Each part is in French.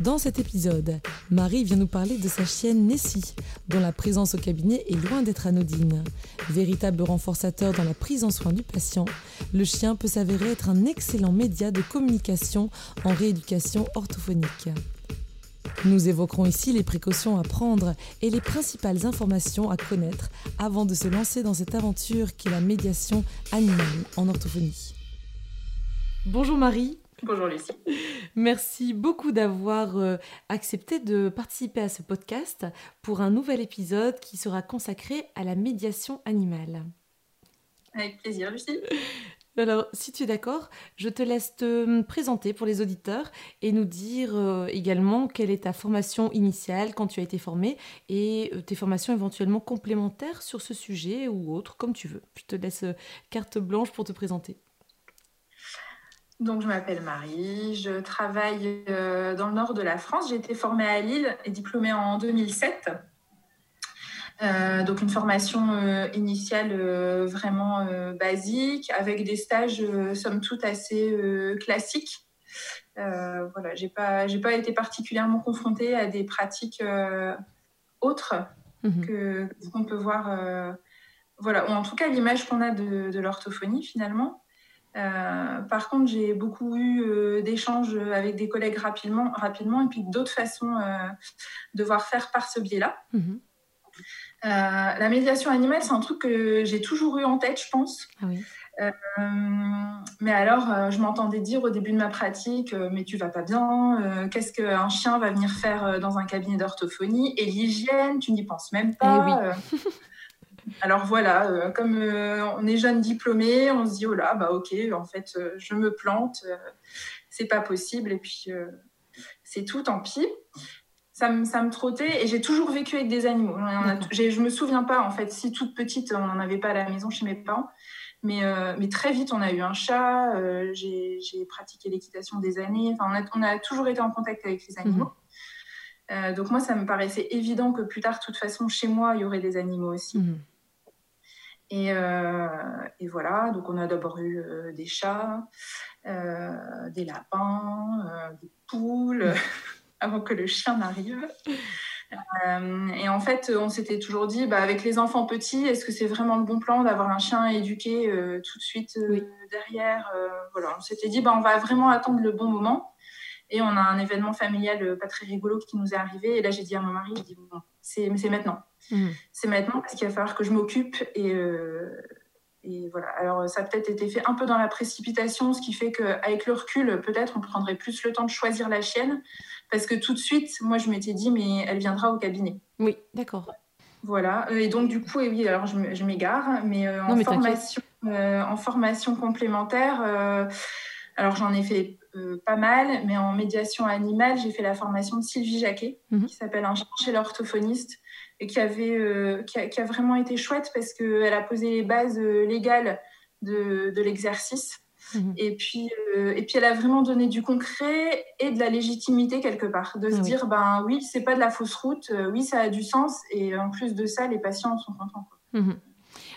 Dans cet épisode, Marie vient nous parler de sa chienne Nessie, dont la présence au cabinet est loin d'être anodine. Véritable renforçateur dans la prise en soin du patient, le chien peut s'avérer être un excellent média de communication en rééducation orthophonique. Nous évoquerons ici les précautions à prendre et les principales informations à connaître avant de se lancer dans cette aventure qui est la médiation animale en orthophonie. Bonjour Marie. Bonjour Lucie. Merci beaucoup d'avoir euh, accepté de participer à ce podcast pour un nouvel épisode qui sera consacré à la médiation animale. Avec plaisir Lucie. Alors, si tu es d'accord, je te laisse te présenter pour les auditeurs et nous dire euh, également quelle est ta formation initiale quand tu as été formée et euh, tes formations éventuellement complémentaires sur ce sujet ou autre, comme tu veux. Je te laisse carte blanche pour te présenter. Donc, je m'appelle Marie, je travaille euh, dans le nord de la France. J'ai été formée à Lille et diplômée en 2007. Euh, donc, une formation euh, initiale vraiment basique avec des stages, somme toute, assez classiques. voilà, j'ai pas, j'ai pas été particulièrement confrontée à des pratiques autres mhm. que qu'on peut voir. voilà, ou en tout cas l'image qu'on a de, de l'orthophonie finalement. Euh, par contre, j'ai beaucoup eu euh, d'échanges avec des collègues rapidement, rapidement et puis d'autres façons euh, de voir faire par ce biais-là. Mhm. la médiation animale, c'est un truc que j'ai toujours eu en tête, je pense. Ah mais alors, je m'entendais dire au début de ma pratique, mais tu vas pas bien, qu'est-ce qu'un chien va venir faire dans un cabinet d'orthophonie? Et l'hygiène, tu n'y penses même pas. Eh oui. Alors voilà, euh, comme euh, on est jeune diplômé, on se dit oh là, bah ok, en fait, euh, je me plante, c'est pas possible, et puis c'est tout, tant pis. Ça me, ça me trottait et j'ai toujours vécu avec des animaux. je me souviens pas, en fait, si toute petite, on n'en avait pas à la maison chez mes parents. Mais, mais très vite, on a eu un chat, j'ai pratiqué l'équitation des années. Enfin, on a, toujours été en contact avec les animaux. Mhm. donc moi, ça me paraissait évident que plus tard, de toute façon, chez moi, il y aurait des animaux aussi. Euh, et, voilà, donc on a d'abord eu euh, des chats, euh, des lapins, des poules, avant que le chien n'arrive. et en fait, on s'était toujours dit, bah, avec les enfants petits, est-ce que c'est vraiment le bon plan d'avoir un chien éduqué tout de suite derrière Voilà, on s'était dit, bah, on va vraiment attendre le bon moment. Et on a un événement familial pas très rigolo qui nous est arrivé. Et là, j'ai dit à mon mari, dit, bon, c'est maintenant. Mm. C'est maintenant parce qu'il va falloir que je m'occupe et, euh, et, voilà. Alors ça a peut-être été fait un peu dans la précipitation, ce qui fait qu'avec le recul, peut-être on prendrait plus le temps de choisir la chienne parce que tout de suite, moi je m'étais dit mais elle viendra au cabinet. Oui, d'accord. Voilà. Et donc du coup, et oui, alors je m'égare, mais, euh, en, formation, euh, en formation complémentaire, alors j'en ai fait pas mal, mais en médiation animale, j'ai fait la formation de Sylvie Jacquet, mhm. qui s'appelle Un chien chez l'orthophoniste et qui, avait, euh, qui a, vraiment été chouette parce qu'elle a posé les bases euh, légales de, de l'exercice. Mhm. Et, puis, euh, et puis, elle a vraiment donné du concret et de la légitimité quelque part. De se ah dire, ben oui, c'est pas de la fausse route, oui, ça a du sens. Et en plus de ça, les patients sont contents. Mhm.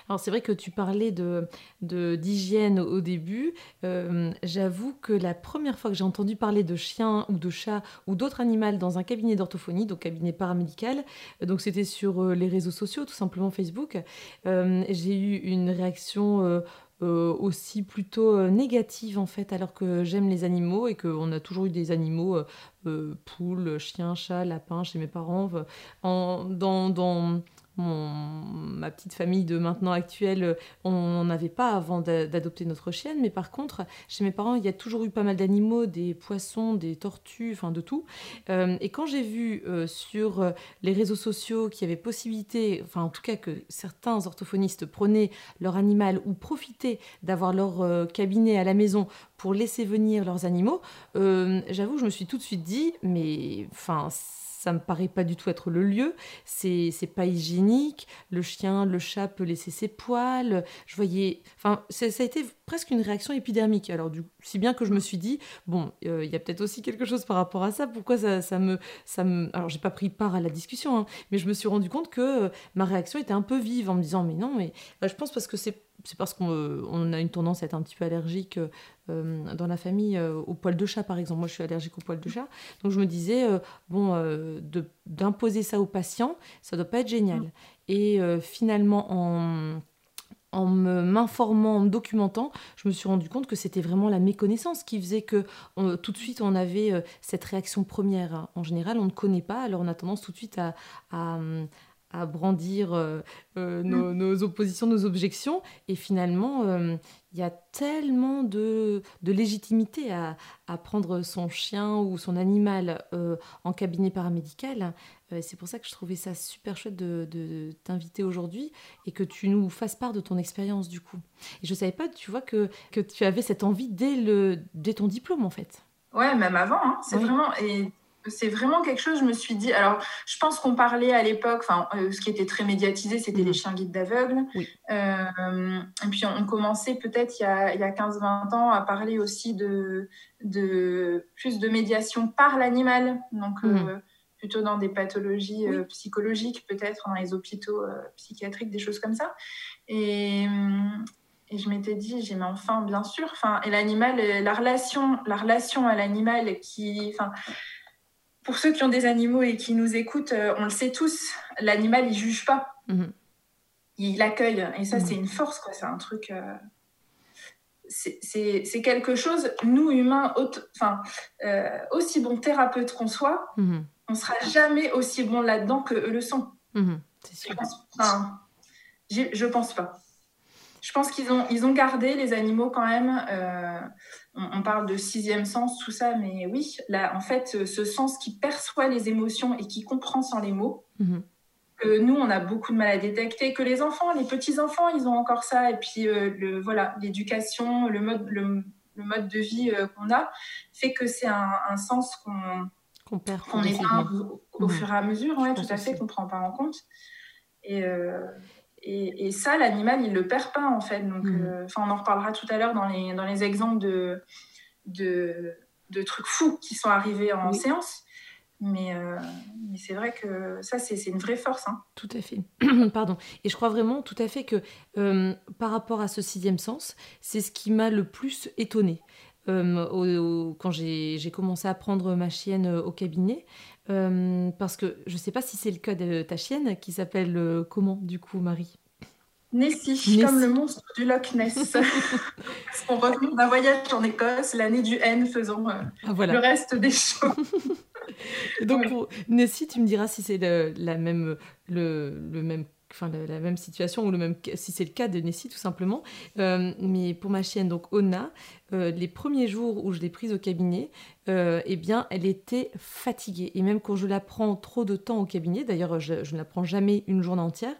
Alors c'est vrai que tu parlais de d'hygiène au début. Euh, j'avoue que la première fois que j'ai entendu parler de chien ou de chat ou d'autres animaux dans un cabinet d'orthophonie, donc cabinet paramédical, donc c'était sur euh, les réseaux sociaux, tout simplement Facebook, euh, j'ai eu une réaction aussi plutôt négative en fait, alors que j'aime les animaux et qu'on a toujours eu des animaux, poules, chiens, chats, lapins chez mes parents, en, dans, ma petite famille de maintenant actuelle, euh, on n'en avait pas avant d'adopter notre chienne, mais par contre, chez mes parents, il y a toujours eu pas mal d'animaux, des poissons, des tortues, enfin de tout. Euh, et quand j'ai vu euh, sur les réseaux sociaux qu'il y avait possibilité, enfin en tout cas que certains orthophonistes prenaient leur animal ou profitaient d'avoir leur cabinet à la maison pour laisser venir leurs animaux, euh, j'avoue, je me suis tout de suite dit, mais enfin ça me paraît pas du tout être le lieu. C'est pas hygiénique. Le chien, le chat peut laisser ses poils. Je voyais, enfin, ça a été presque une réaction épidermique. Alors du, si bien que je me suis dit, bon, euh, il y a peut-être aussi quelque chose par rapport à ça. Pourquoi ça, ça me, ça me, alors j'ai pas pris part à la discussion, hein, mais je me suis rendu compte que euh, ma réaction était un peu vive en me disant, mais non, mais bah, je pense parce que c'est c'est parce qu'on euh, a une tendance à être un petit peu allergique euh, dans la famille euh, au poil de chat, par exemple. Moi, je suis allergique au poil de chat. Donc, je me disais, bon, d'imposer ça aux patients, ça doit pas être génial. Mm. Et finalement, en en m'informant, en me documentant, je me suis rendu compte que c'était vraiment la méconnaissance qui faisait que tout de suite on avait cette réaction première. En général, on ne connaît pas, alors on a tendance tout de suite à, à brandir euh, euh, mm. nos, oppositions, nos objections. Et finalement, euh, il y a tellement de, légitimité à, prendre son chien ou son animal en cabinet paramédical. c'est pour ça que je trouvais ça super chouette de, t'inviter aujourd'hui et que tu nous fasses part de ton expérience du coup. Et je savais pas, tu vois, que, que tu avais cette envie dès, le, dès ton diplôme en fait. Ouais, même avant. Hein. C'est vraiment. Et c'est vraiment quelque chose, je me suis dit. Alors, je pense qu'on parlait à l'époque, enfin, euh, ce qui était très médiatisé, c'était mhm. les chiens guides d'aveugles. Euh, et puis, on, commençait peut-être il y a, a 15-20 ans à parler aussi de, de plus de médiation par l'animal. Donc, euh, mhm. plutôt dans des pathologies psychologiques, peut-être dans les hôpitaux psychiatriques, des choses comme ça. Et, et je m'étais dit, j'ai mais enfin, bien sûr, enfin, et l'animal, la relation, la relation à l'animal qui, enfin, pour ceux qui ont des animaux et qui nous écoutent, euh, on le sait tous, l'animal, il juge pas. Mhm. Il accueille. Et ça, mhm. c'est une force, quoi. C'est un truc. Euh, c'est quelque chose, nous, humains, enfin, euh, aussi bons thérapeutes qu'on soit, mhm. on sera jamais aussi bons là-dedans que eux le sont. Je pense, je pense pas. Je pense qu'ils ont, ils ont gardé les animaux quand même on, parle de sixième sens, tout ça, mais oui, là, en fait, ce sens qui perçoit les émotions et qui comprend sans les mots, mhm. que nous, on a beaucoup de mal à détecter, que les enfants, les petits-enfants, ils ont encore ça, et puis euh, le, voilà, l'éducation, le mode, le, mode de vie euh, qu'on a, fait que c'est un, sens qu'on qu'on perd au, fur et à mesure, ouais, tout à fait, qu'on ne prend pas en compte. Et, euh, et, ça, l'animal, il ne le perd pas, en fait. Donc, mm. euh, on en reparlera tout à l'heure dans les, dans les exemples de, de, de, trucs fous qui sont arrivés en séance. Mais, euh, mais c'est vrai que ça, c'est une vraie force. Hein. Tout à fait. Pardon. Et je crois vraiment tout à fait que euh, par rapport à ce sixième sens, c'est ce qui m'a le plus étonnée. quand j'ai commencé à prendre ma chienne au cabinet, euh, parce que je ne sais pas si c'est le cas de ta chienne qui s'appelle euh, comment du coup Marie? Nessie, comme le monstre du Loch Ness. On revient d'un voyage en Écosse, l'année du N faisant euh, ah, le reste des choses. donc pour Nessie, tu me diras si c'est le, la même, le, le même enfin la, même situation ou le même si c'est le cas de Nessie tout simplement. Mais pour ma chienne donc Ona les premiers jours où je l'ai prise au cabinet euh, eh bien, elle était fatiguée. Et même quand je la prends trop de temps au cabinet, d'ailleurs, je, ne la prends jamais une journée entière,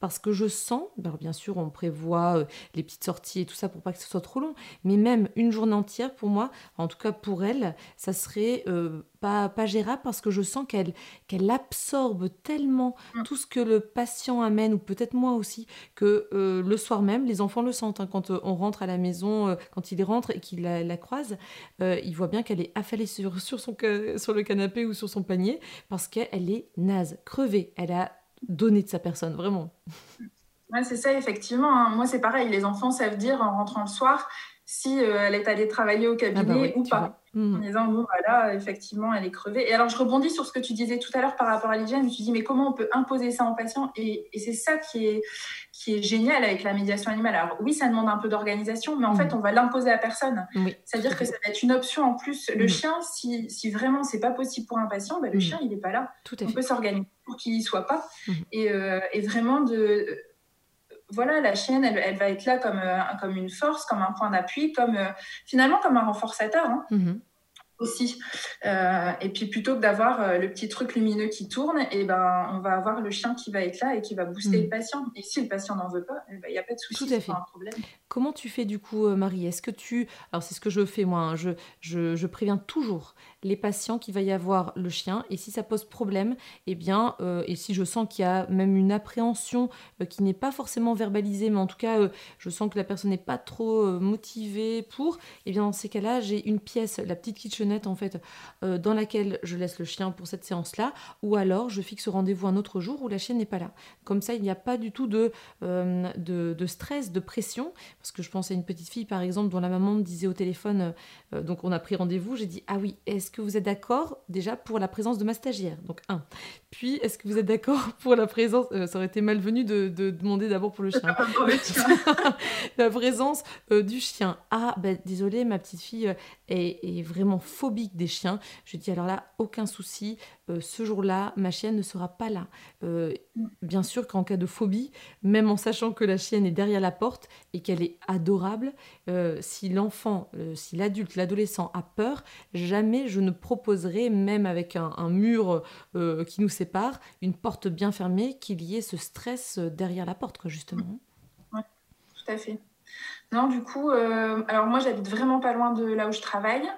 parce que je sens, bien sûr, on prévoit euh, les petites sorties et tout ça pour pas que ce soit trop long, mais même une journée entière, pour moi, en tout cas pour elle, ça serait euh, pas, pas gérable parce que je sens qu'elle qu'elle absorbe tellement mm. tout ce que le patient amène, ou peut-être moi aussi, que le soir même, les enfants le sentent. Hein, quand on rentre à la maison, quand ils rentrent et qu'ils la, la croisent, ils voient bien qu'elle est sur, sur, son, sur le canapé ou sur son panier parce qu'elle est naze, crevée. Elle a donné de sa personne, vraiment. Ouais, c'est ça, effectivement. Hein. Moi, c'est pareil. Les enfants savent dire en rentrant le soir si euh, elle est allée travailler au cabinet ah bah ou pas. Hmm. En disant, bon, voilà, effectivement, elle est crevée. Et alors, je rebondis sur ce que tu disais tout à l'heure par rapport à l'hygiène. Je me suis dit, mais comment on peut imposer ça en patient? Et, et c'est ça qui est, qui est génial avec la médiation animale. Alors, oui, ça demande un peu d'organisation, mais en hmm. fait, on va l'imposer à personne. C'est-à-dire que ça va être une option en plus. Le hmm. chien, si, si vraiment c'est pas possible pour un patient, bah, le chien, il n'est pas là. Tout on peut s'organiser pour qu'il n'y soit pas. Et, euh, et vraiment de voilà, la chienne, elle, va être là comme, euh, comme une force, comme un point d'appui, comme euh, finalement comme un renforçateur. Hein. Aussi. Euh, et puis plutôt que d'avoir euh, le petit truc lumineux qui tourne, et eh ben, on va avoir le chien qui va être là et qui va booster mm. le patient. Et si le patient n'en veut pas, eh ben, il n'y a pas de souci, c'est pas un problème. Comment tu fais du coup, euh, Marie? Est-ce que tu... Alors c'est ce que je fais moi, hein. je, je, je, préviens toujours les patients qu'il va y avoir le chien, et si ça pose problème, et eh bien, et si je sens qu'il y a même une appréhension qui n'est pas forcément verbalisée, mais en tout cas, je sens que la personne n'est pas trop motivée pour, et bien dans ces cas-là, j'ai une pièce, la petite kitchen en fait euh, dans laquelle je laisse le chien pour cette séance-là, ou alors je fixe rendez-vous un autre jour où la chienne n'est pas là. Comme ça, il n'y a pas du tout de, euh, stress, de pression, parce que je pense à une petite fille par exemple dont la maman me disait au téléphone, euh, donc on a pris rendez-vous, j'ai dit ah oui, est-ce que vous êtes d'accord déjà pour la présence de ma stagiaire? Donc un. Puis est-ce que vous êtes d'accord pour la présence, ça aurait été malvenu de, de demander d'abord pour le chien, la présence du chien. Ah ben désolé, ma petite fille est, est vraiment phobique des chiens. Je dis alors là, aucun souci, euh, ce jour-là, ma chienne ne sera pas là. Euh, bien sûr qu'en cas de phobie, même en sachant que la chienne est derrière la porte et qu'elle est adorable, euh, si l'enfant, si l'adulte, l'adolescent a peur, jamais je ne proposerai, même avec un, mur qui nous sépare, une porte bien fermée, qu'il y ait ce stress derrière la porte, quoi, justement. Oui, tout à fait. Non, du coup, alors moi j'habite vraiment pas loin de là où je travaille.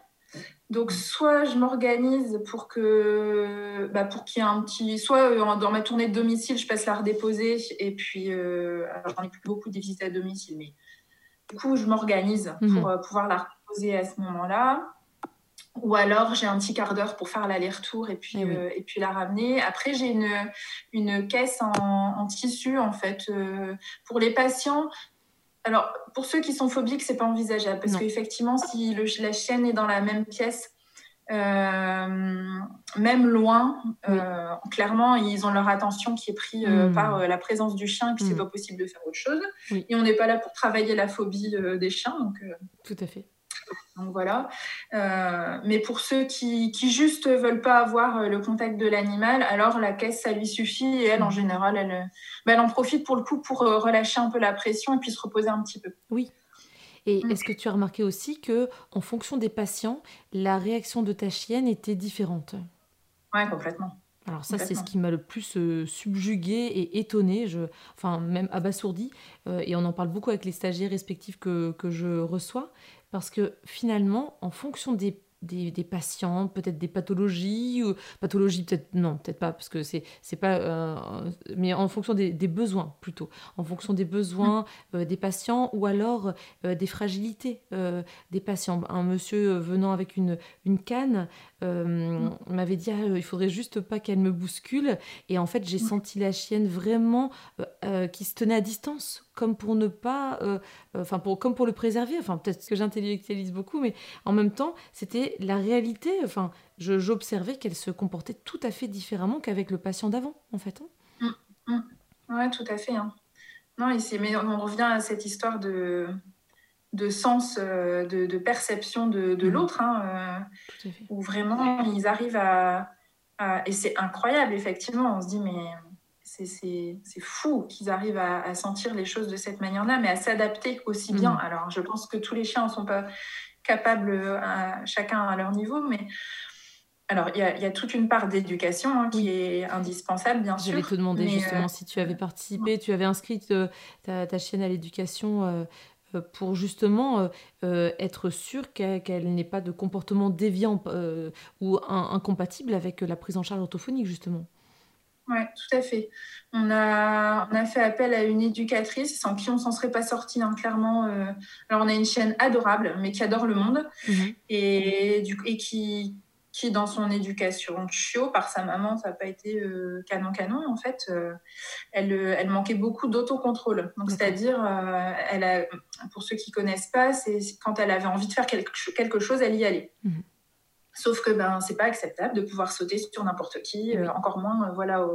Donc, soit je m'organise pour que, bah, pour qu'il y ait un petit, soit euh, dans ma tournée de domicile, je passe la redéposer et puis, euh, alors j'en ai plus beaucoup des visites à domicile, mais du coup, je m'organise pour mhm. euh, pouvoir la reposer à ce moment-là. Ou alors, j'ai un petit quart d'heure pour faire l'aller-retour et puis, eh et puis la ramener. Après, j'ai une, une caisse en, en, tissu, en fait. pour les patients, alors, pour ceux qui sont phobiques, c'est pas envisageable parce qu'effectivement, si la chienne est dans la même pièce, euh, même loin, euh, clairement, ils ont leur attention qui est prise euh, hmm. par la présence du chien et puis c'est hmm. pas possible de faire autre chose. Et on n'est pas là pour travailler la phobie des chiens. Donc, Tout à fait. Donc voilà. Euh, mais pour ceux qui, qui juste veulent pas avoir euh, le contact de l'animal, alors la caisse, ça lui suffit. Et elle, en général, elle, euh, bah, elle en profite pour le coup pour relâcher un peu la pression et puis se reposer un petit peu. Oui. Et mm. est-ce que tu as remarqué aussi que, en fonction des patients, la réaction de ta chienne était différente? Oui, complètement. Alors ça, c'est ce qui m'a le plus subjugué et étonné, je, enfin même abasourdi. et on en parle beaucoup avec les stagiaires respectifs que, que je reçois. Parce que finalement, en fonction des des, patients, peut-être des pathologies, ou pathologies peut-être non, peut-être pas parce que c'est c'est pas, euh, mais en fonction des, besoins plutôt, en fonction des besoins mmh. euh, des patients ou alors euh, des fragilités des patients. Un monsieur venant avec une une canne mmh. m'avait dit ah, il faudrait juste pas qu'elle me bouscule et en fait j'ai mmh. senti la chienne vraiment qui se tenait à distance comme pour ne pas, enfin pour comme pour le préserver. Enfin peut-être que j'intellectualise beaucoup, mais en même temps c'était la réalité. Enfin, j'observais qu'elle se comportait tout à fait différemment qu'avec le patient d'avant, en fait. Hein. Mmh, mmh. Oui, tout à fait. Hein. Non, ici, mais on revient à cette histoire de, de sens, euh, de, perception de, mmh. l'autre, hein, euh, où vraiment ils arrivent à. et c'est incroyable, effectivement. On se dit, mais c'est fou qu'ils arrivent à, sentir les choses de cette manière-là, mais à s'adapter aussi bien. Alors, je pense que tous les chiens ne sont pas capables, à, chacun à leur niveau, mais alors, il y, a, toute une part d'éducation hein, qui est indispensable, bien sûr. Je vais te demander justement euh, si tu avais participé, tu avais inscrit euh, ta, chienne à l'éducation euh, pour justement être sûr qu'elle n'ait pas de comportement déviant ou incompatible avec la prise en charge orthophonique, justement. Oui, tout à fait. On a, on a fait appel à une éducatrice sans qui on s'en serait pas sorti, hein, clairement. Euh. Alors, on a une chienne adorable, mais qui adore le monde mhm. et, du, et qui, qui, dans son éducation chiot par sa maman, ça n'a pas été canon-canon, euh, en fait. Euh, elle, elle manquait beaucoup d'autocontrôle. Donc, c'est-à-dire, elle a, pour ceux qui connaissent pas, c'est quand elle avait envie de faire quelque, quelque chose, elle y allait. Mhm. Sauf que ben c'est pas acceptable de pouvoir sauter sur n'importe qui, euh, encore moins euh, voilà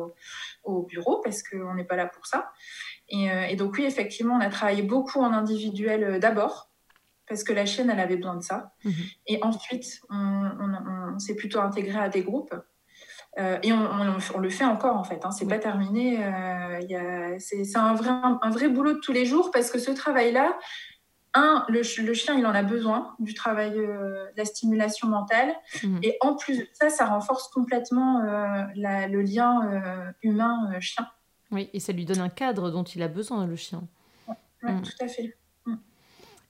au, bureau parce qu'on n'est pas là pour ça. Euh, et, donc oui effectivement on a travaillé beaucoup en individuel d'abord parce que la chienne elle avait besoin de ça. Mhm. Et ensuite on, s'est plutôt intégré à des groupes. et on, le fait encore en fait, hein, c'est pas terminé. c'est un vrai, un vrai boulot de tous les jours parce que ce travail-là, un, le, chien, il en a besoin du travail, de la stimulation mentale. Mmh. Et en plus de ça, ça renforce complètement le lien humain-chien. Oui, et ça lui donne un cadre dont il a besoin, le chien. Oui, mmh. tout à fait.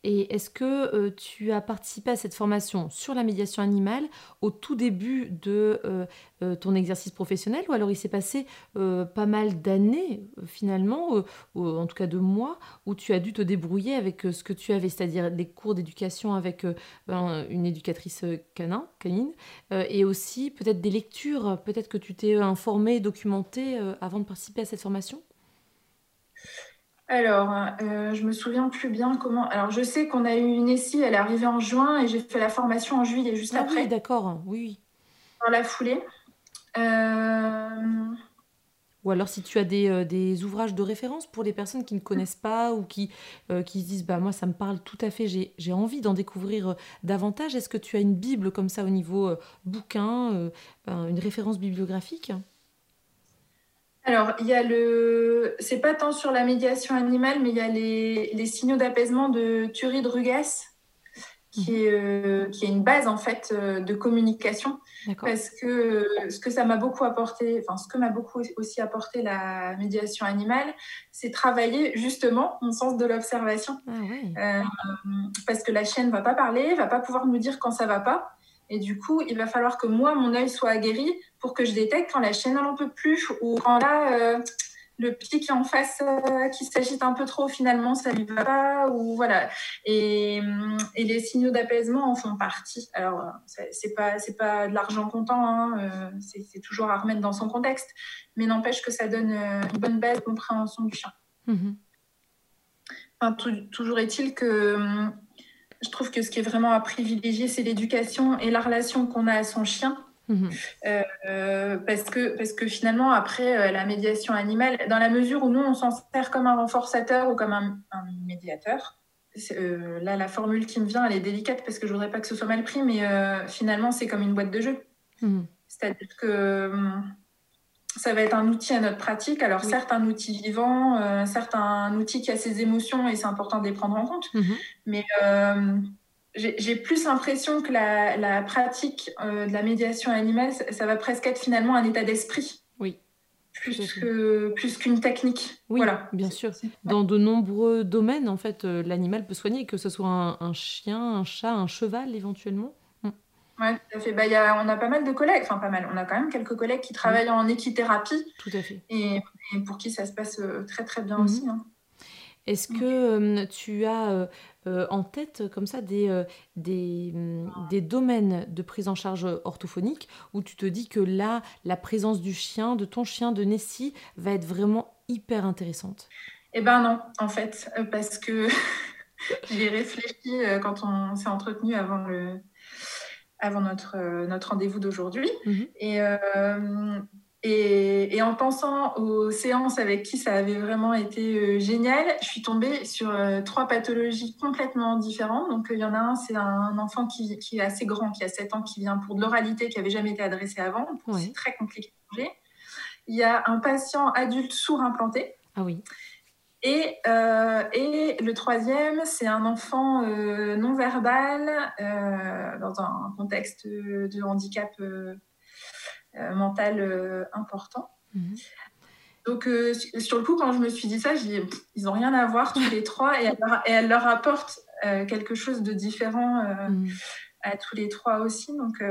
Et est-ce que euh, tu as participé à cette formation sur la médiation animale au tout début de euh, euh, ton exercice professionnel ou alors il s'est passé pas mal d'années finalement, ou en tout cas de mois, où tu as dû te débrouiller avec ce que tu avais, c'est-à-dire des cours d'éducation avec ben, une éducatrice canin, canine, et aussi peut-être des lectures, peut-être que tu t'es informé, documenté avant de participer à cette formation? Alors, euh, je me souviens plus bien comment. Alors, je sais qu'on a eu une ESI, elle est arrivée en juin et j'ai fait la formation en juillet juste ah après. Oui, d'accord, oui, Dans la foulée. Euh, ou alors si tu as des, euh, des, ouvrages de référence pour les personnes qui ne connaissent pas ou qui, qui se disent bah moi ça me parle tout à fait, j'ai envie d'en découvrir davantage. Est-ce que tu as une bible comme ça au niveau bouquin, ben, une référence bibliographique? Alors, il y a le. C'est pas tant sur la médiation animale, mais il y a les, signaux d'apaisement de Thury de Rugas, qui est, euh, qui est une base en fait euh, de communication. Parce que euh, ce que ça m'a beaucoup apporté, enfin, ce que m'a beaucoup aussi apporté la médiation animale, c'est travailler justement mon sens de l'observation. Ah parce que la chienne va pas parler, va pas pouvoir nous dire quand ça va pas. Et du coup, il va falloir que moi, mon œil soit aguerri pour que je détecte quand la chienne n'en peut plus ou quand là, euh, le petit qui est en face, euh, qui s'agite un peu trop, finalement, ça lui va pas. Ou voilà. Et, et les signaux d'apaisement en font partie. Alors, c'est pas, c'est pas de l'argent comptant, hein, euh, c'est toujours à remettre dans son contexte, mais n'empêche que ça donne une bonne base de compréhension du chien. Mm-hmm. enfin, toujours est-il que je trouve que ce qui est vraiment à privilégier, c'est l'éducation et la relation qu'on a à son chien. Mhm. Euh, parce, que, parce que finalement, après euh, la médiation animale, dans la mesure où nous, on s'en sert comme un renforçateur ou comme un, médiateur, euh, là, la formule qui me vient, elle est délicate parce que je voudrais pas que ce soit mal pris, mais finalement, c'est comme une boîte de jeu. Mhm. C'est-à-dire que hum, ça va être un outil à notre pratique. Alors, certes, un outil vivant, euh, certes, un outil qui a ses émotions et c'est important de les prendre en compte. Mhm. Mais euh, j'ai plus l'impression que la, pratique euh, de la médiation animale, ça, va presque être finalement un état d'esprit. Oui. Plus qu'une plus qu'une technique. Oui, voilà. bien sûr. Dans de nombreux domaines, en fait, l'animal peut soigner, que ce soit un, chien, un chat, un cheval éventuellement. Oui, tout à fait. Bah, y a, on a pas mal de collègues, enfin pas mal, on a quand même quelques collègues qui travaillent en équithérapie. Tout à fait. Et, pour qui ça se passe euh, très très bien aussi. Mhm. Hein. Est-ce que euh, tu as euh, en tête comme ça des, des, mm, des, domaines de prise en charge orthophonique où tu te dis que là, la présence du chien, de ton chien, de Nessie, va être vraiment hyper intéressante? Eh ben non, en fait, parce que j'ai réfléchi quand on s'est entretenu avant le, avant notre, euh, notre rendez-vous d'aujourd'hui. Mhm. Euh, et, et, en pensant aux séances avec qui ça avait vraiment été euh, génial, je suis tombée sur trois pathologies complètement différentes. Donc, il y en a un, c'est un enfant qui, qui, est assez grand, qui a 7 ans, qui vient pour de l'oralité, qui n'avait jamais été adressé avant. C'est très compliqué Il y a un patient adulte sourd implanté. Ah oui. Et, euh, et, le troisième, c'est un enfant euh, non verbal euh, dans un contexte de handicap mental important. Mhm. Donc, sur le coup, quand je me suis dit ça, j'ai dit, ils n'ont rien à voir tous les trois et elle, leur, apporte quelque chose de différent mhm. à tous les trois aussi. Donc,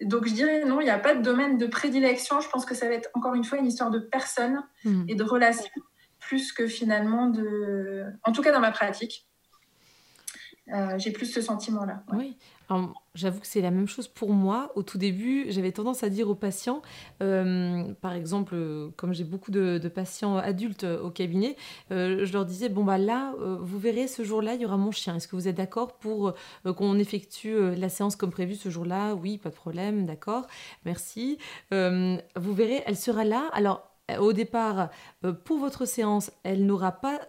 donc, je dirais non, il n'y a pas de domaine de prédilection. Je pense que ça va être encore une fois une histoire de personne mhm. et de relation plus que finalement de... En tout cas dans ma pratique, euh, j'ai plus ce sentiment-là. Oui, j'avoue que c'est la même chose pour moi. Au tout début, j'avais tendance à dire aux patients, euh, par exemple, comme j'ai beaucoup de, patients adultes au cabinet, euh, je leur disais, bon bah là, vous verrez, ce jour-là, il y aura mon chien. Est-ce que vous êtes d'accord pour qu'on effectue la séance comme prévu ce jour-là? Oui, pas de problème, d'accord, merci. vous verrez, elle sera là. Alors, au départ, pour votre séance, elle n'aura pas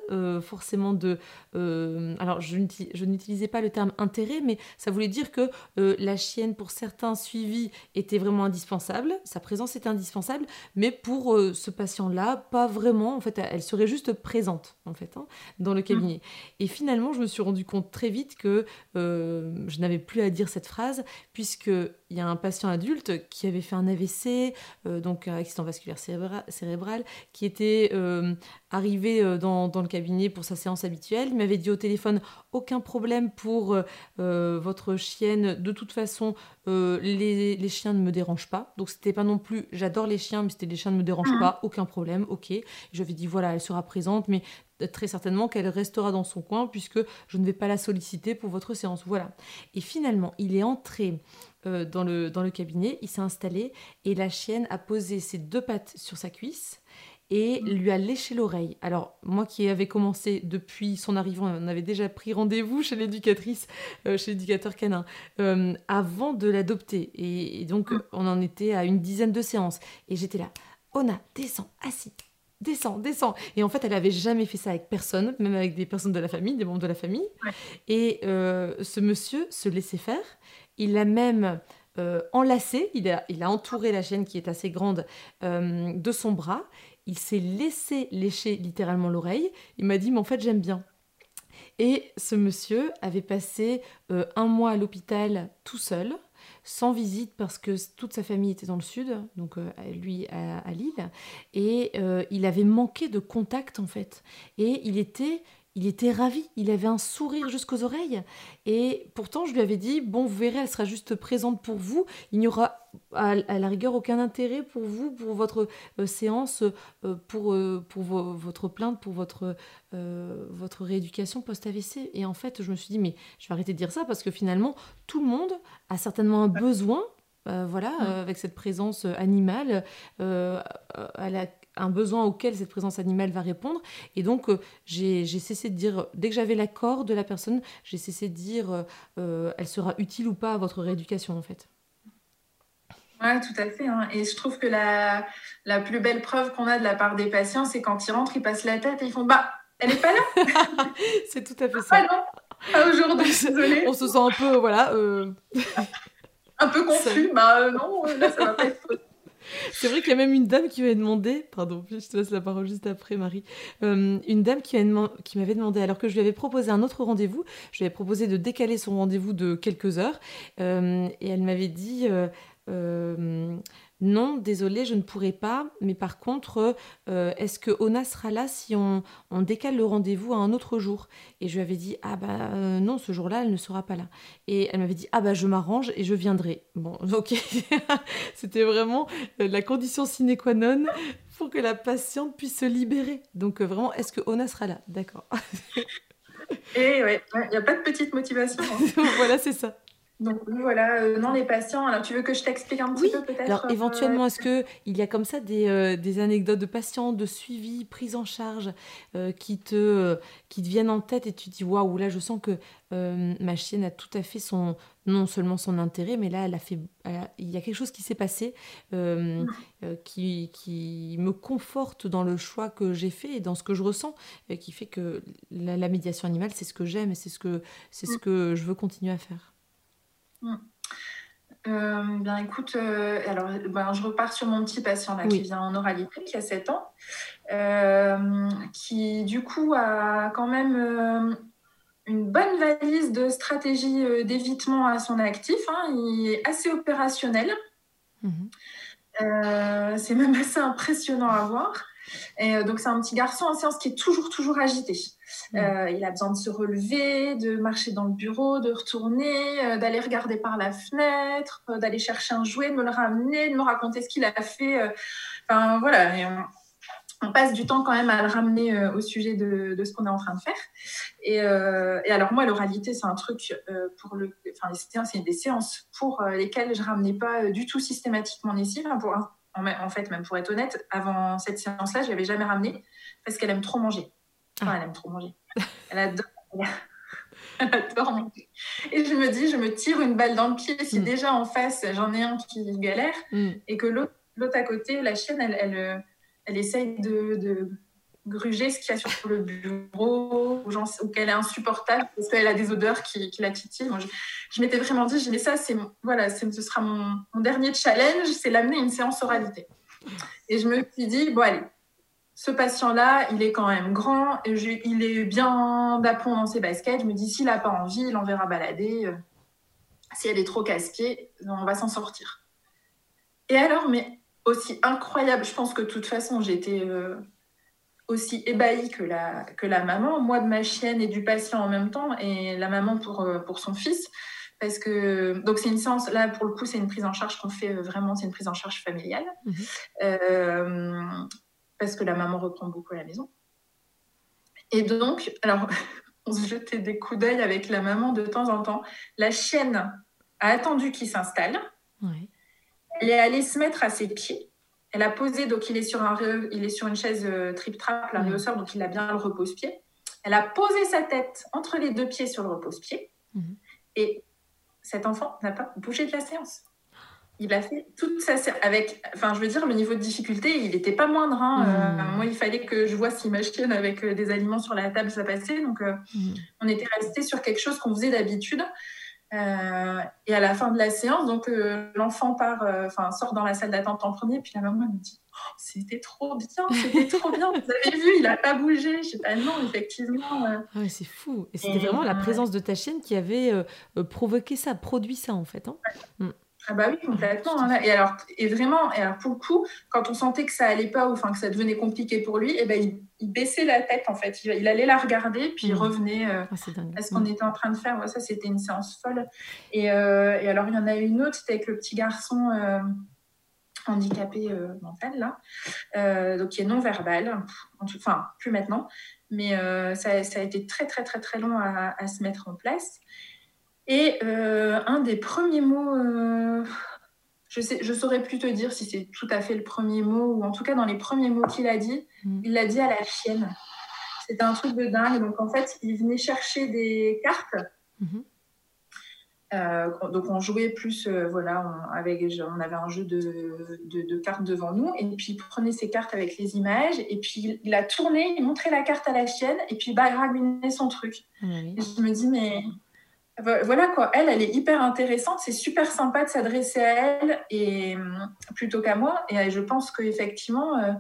forcément de... alors, je n'utilisais pas le terme intérêt, mais ça voulait dire que la chienne, pour certains suivis, était vraiment indispensable, sa présence était indispensable, mais pour ce patient-là, pas vraiment. En fait, elle serait juste présente, en fait, hein, dans le cabinet. Et finalement, je me suis rendu compte très vite que je n'avais plus à dire cette phrase, puisqu'il y a un patient adulte qui avait fait un AVC, donc un accident vasculaire cérébral, qui était euh, arrivé euh, dans, le cabinet pour sa séance habituelle. Il m'avait dit au téléphone aucun problème pour euh, votre chienne. De toute façon, les, chiens ne me dérangent pas. Donc c'était pas non plus j'adore les chiens, mais c'était les chiens ne me dérangent mmh. pas, aucun problème, ok. Je lui ai dit voilà, elle sera présente, mais très certainement qu'elle restera dans son coin puisque je ne vais pas la solliciter pour votre séance. Voilà. Et finalement, il est entré dans, le, dans le cabinet, il s'est installé et la chienne a posé ses deux pattes sur sa cuisse et mm. lui a léché l'oreille. Alors, moi qui avais commencé depuis son arrivée, on avait déjà pris rendez-vous chez l'éducatrice, euh, chez l'éducateur canin, euh, avant de l'adopter. Et, donc, mm. on en était à une dizaine de séances. Et j'étais là, Ona, descends, assis, descends, descends. Et en fait, elle avait jamais fait ça avec personne, même avec des personnes de la famille, des membres de la famille. Et euh, ce monsieur se laissait faire. Il a même enlacé, il a, il a entouré la chienne qui est assez grande de son bras il s'est laissé lécher littéralement l'oreille. Il m'a dit, mais en fait, j'aime bien. Et ce monsieur avait passé euh, un mois à l'hôpital tout seul, sans visite parce que toute sa famille était dans le sud, donc euh, lui à, Lille, et euh, il avait manqué de contact en fait. Et il était il était ravi, il avait un sourire jusqu'aux oreilles. Et pourtant, je lui avais dit, bon, vous verrez, elle sera juste présente pour vous. Il n'y aura à, la rigueur aucun intérêt pour vous, pour votre euh, séance, euh, pour, euh, pour votre plainte, pour votre, votre rééducation post-AVC. Et en fait, je me suis dit, mais je vais arrêter de dire ça parce que finalement, tout le monde a certainement un besoin voilà, avec cette présence animale, à la, un besoin auquel cette présence animale va répondre. Et donc, euh, j'ai cessé de dire, dès que j'avais l'accord de la personne, j'ai cessé de dire, euh, euh, elle sera utile ou pas à votre rééducation, en fait. Oui, tout à fait. Hein. Et je trouve que la, la plus belle preuve qu'on a de la part des patients, c'est quand ils rentrent, ils passent la tête et ils font Bah, elle n'est pas là C'est tout à fait ça. Ah non, pas aujourd'hui, désolée. On se sent un peu, voilà. un peu confus. Bah non, là, ça va pas être c'est vrai qu'il y a même une dame qui m'avait demandé, pardon, je te laisse la parole juste après, Marie, euh, une dame qui, m'avait demandé, alors que je lui avais proposé un autre rendez-vous, je lui avais proposé de décaler son rendez-vous de quelques heures, euh, et elle m'avait dit, euh, non, désolé, je ne pourrai pas, mais par contre, euh, est-ce que Ona sera là si on, décale le rendez-vous à un autre jour? Et je lui avais dit, ah bah euh, non, ce jour-là, elle ne sera pas là. Et elle m'avait dit, ah bah je m'arrange et je viendrai. Bon, ok, c'était vraiment euh, la condition sine qua non pour que la patiente puisse se libérer. Donc vraiment, est-ce que Ona sera là? D'accord. et ouais, il n'y a pas de petite motivation. Hein. voilà, c'est ça. Donc voilà, euh, non les patients. Alors tu veux que je t'explique un petit peu peut-être Alors euh, éventuellement, est-ce que il y a comme ça des, euh, des, anecdotes de patients, de suivi, prise en charge qui te qui te viennent en tête et tu te dis waouh là je sens que ma chienne a tout à fait son non seulement son intérêt, mais là elle a fait il y a quelque chose qui s'est passé qui, qui me conforte dans le choix que j'ai fait et dans ce que je ressens, qui fait que la, la médiation animale c'est ce que j'aime et c'est ce que c'est ce que je veux continuer à faire. Mm. Euh, bien, écoute, euh, alors, ben, je repars sur mon petit patient là, qui vient en oralité, qui a 7 ans, euh, qui du coup a quand même une bonne valise de stratégie d'évitement à son actif. Hein. il est assez opérationnel. Mhm. c'est même assez impressionnant à voir. Et, donc, c'est un petit garçon en séance qui est toujours, toujours agité. Mm. Euh, il a besoin de se relever, de marcher dans le bureau, de retourner, euh, d'aller regarder par la fenêtre, euh, d'aller chercher un jouet, de me le ramener, de me raconter ce qu'il a fait. Enfin, voilà. on, passe du temps quand même à le ramener au sujet de, ce qu'on est en train de faire. Et, alors, moi, l'oralité, c'est un truc pour le. Enfin, c'est des séances pour lesquelles je ramenais pas du tout systématiquement ici. pour, en fait, même pour être honnête, avant cette séance-là, je l'avais jamais ramenée parce qu'elle aime trop manger. Enfin, elle aime trop manger. Elle adore. Elle adore manger. Et je me dis, je me tire une balle dans le pied si mm. déjà en face, j'en ai un qui galère mm. et que l'autre à côté, la chienne, elle, elle, elle essaye de, gruger ce qu'il y a sur le bureau, ou, qu'elle est insupportable parce qu'elle a des odeurs qui, la titillent. je, m'étais vraiment dit, je ça, c'est voilà, ce sera mon, dernier challenge, c'est l'amener à une séance oralité. Et je me suis dit, bon allez, ce patient-là, il est quand même grand, et il est bien d'aplomb dans ses baskets. Je me dis, s'il n'a pas envie, il enverra balader. Euh, si elle est trop casse-pied, on va s'en sortir. Et alors, mais aussi incroyable, je pense que de toute façon, j'étais euh, aussi ébahie que la, que la maman, moi de ma chienne et du patient en même temps, et la maman pour, euh, pour son fils. Parce que, donc c'est une séance, là pour le coup, c'est une prise en charge qu'on fait vraiment, c'est une prise en charge familiale. Mhm parce que la maman reprend beaucoup à la maison. Et donc, alors, on se jetait des coups d'œil avec la maman de temps en temps. La chienne a attendu qu'il s'installe. Elle est allée se mettre à ses pieds. Elle a posé, donc il est sur, un, il est sur une chaise euh, trip-trap, la ouais. donc il a bien le repose-pied. Elle a posé sa tête entre les deux pieds sur le repose-pied. Mhm. Et cet enfant n'a pas bougé de la séance il a fait toute sa avec enfin je veux dire le niveau de difficulté il n'était pas moindre hein. mmh. euh, moi il fallait que je vois si ma chienne avec euh, des aliments sur la table ça passait donc mmh. on était resté sur quelque chose qu'on faisait d'habitude et à la fin de la séance donc l'enfant part enfin sort dans la salle d'attente en premier puis la maman me dit oh, c'était trop bien c'était trop bien vous avez vu il a pas bougé je sais pas non effectivement ah c'est fou et c'était vraiment la présence de ta chienne qui avait provoqué ça produit ça en fait hein. mmh. Ah bah oui, complètement. Hein, et alors, et vraiment, et alors pour le coup, quand on sentait que ça allait pas ou enfin que ça devenait compliqué pour lui, et eh ben il, baissait la tête en fait. Il, allait la regarder, puis il mmh. revenait euh, ah, à ce qu'on mmh. était en train de faire. ça, c'était une séance folle. Et, euh, et, alors il y en a une autre, c'était avec le petit garçon euh, handicapé mental là, donc qui est non verbal. Enfin, plus maintenant, mais ça, ça, a été très très très très long à, à se mettre en place. Et euh, un des premiers mots, euh, je ne je saurais plus te dire si c'est tout à fait le premier mot, ou en tout cas dans les premiers mots qu'il a dit, mm. il l'a dit à la chienne. C'était un truc de dingue. Donc en fait, il venait chercher des cartes. Mm-hmm. Euh, donc on jouait plus, voilà, on, avec, on avait un jeu de, de, cartes devant nous, et puis il prenait ses cartes avec les images, et puis il, a tourné, il montrait la carte à la chienne, et puis bah, il son truc. Ah et je me dis, mais voilà quoi, elle, elle est hyper intéressante, c'est super sympa de s'adresser à elle et hum, plutôt qu'à moi. Et je pense qu'effectivement, euh,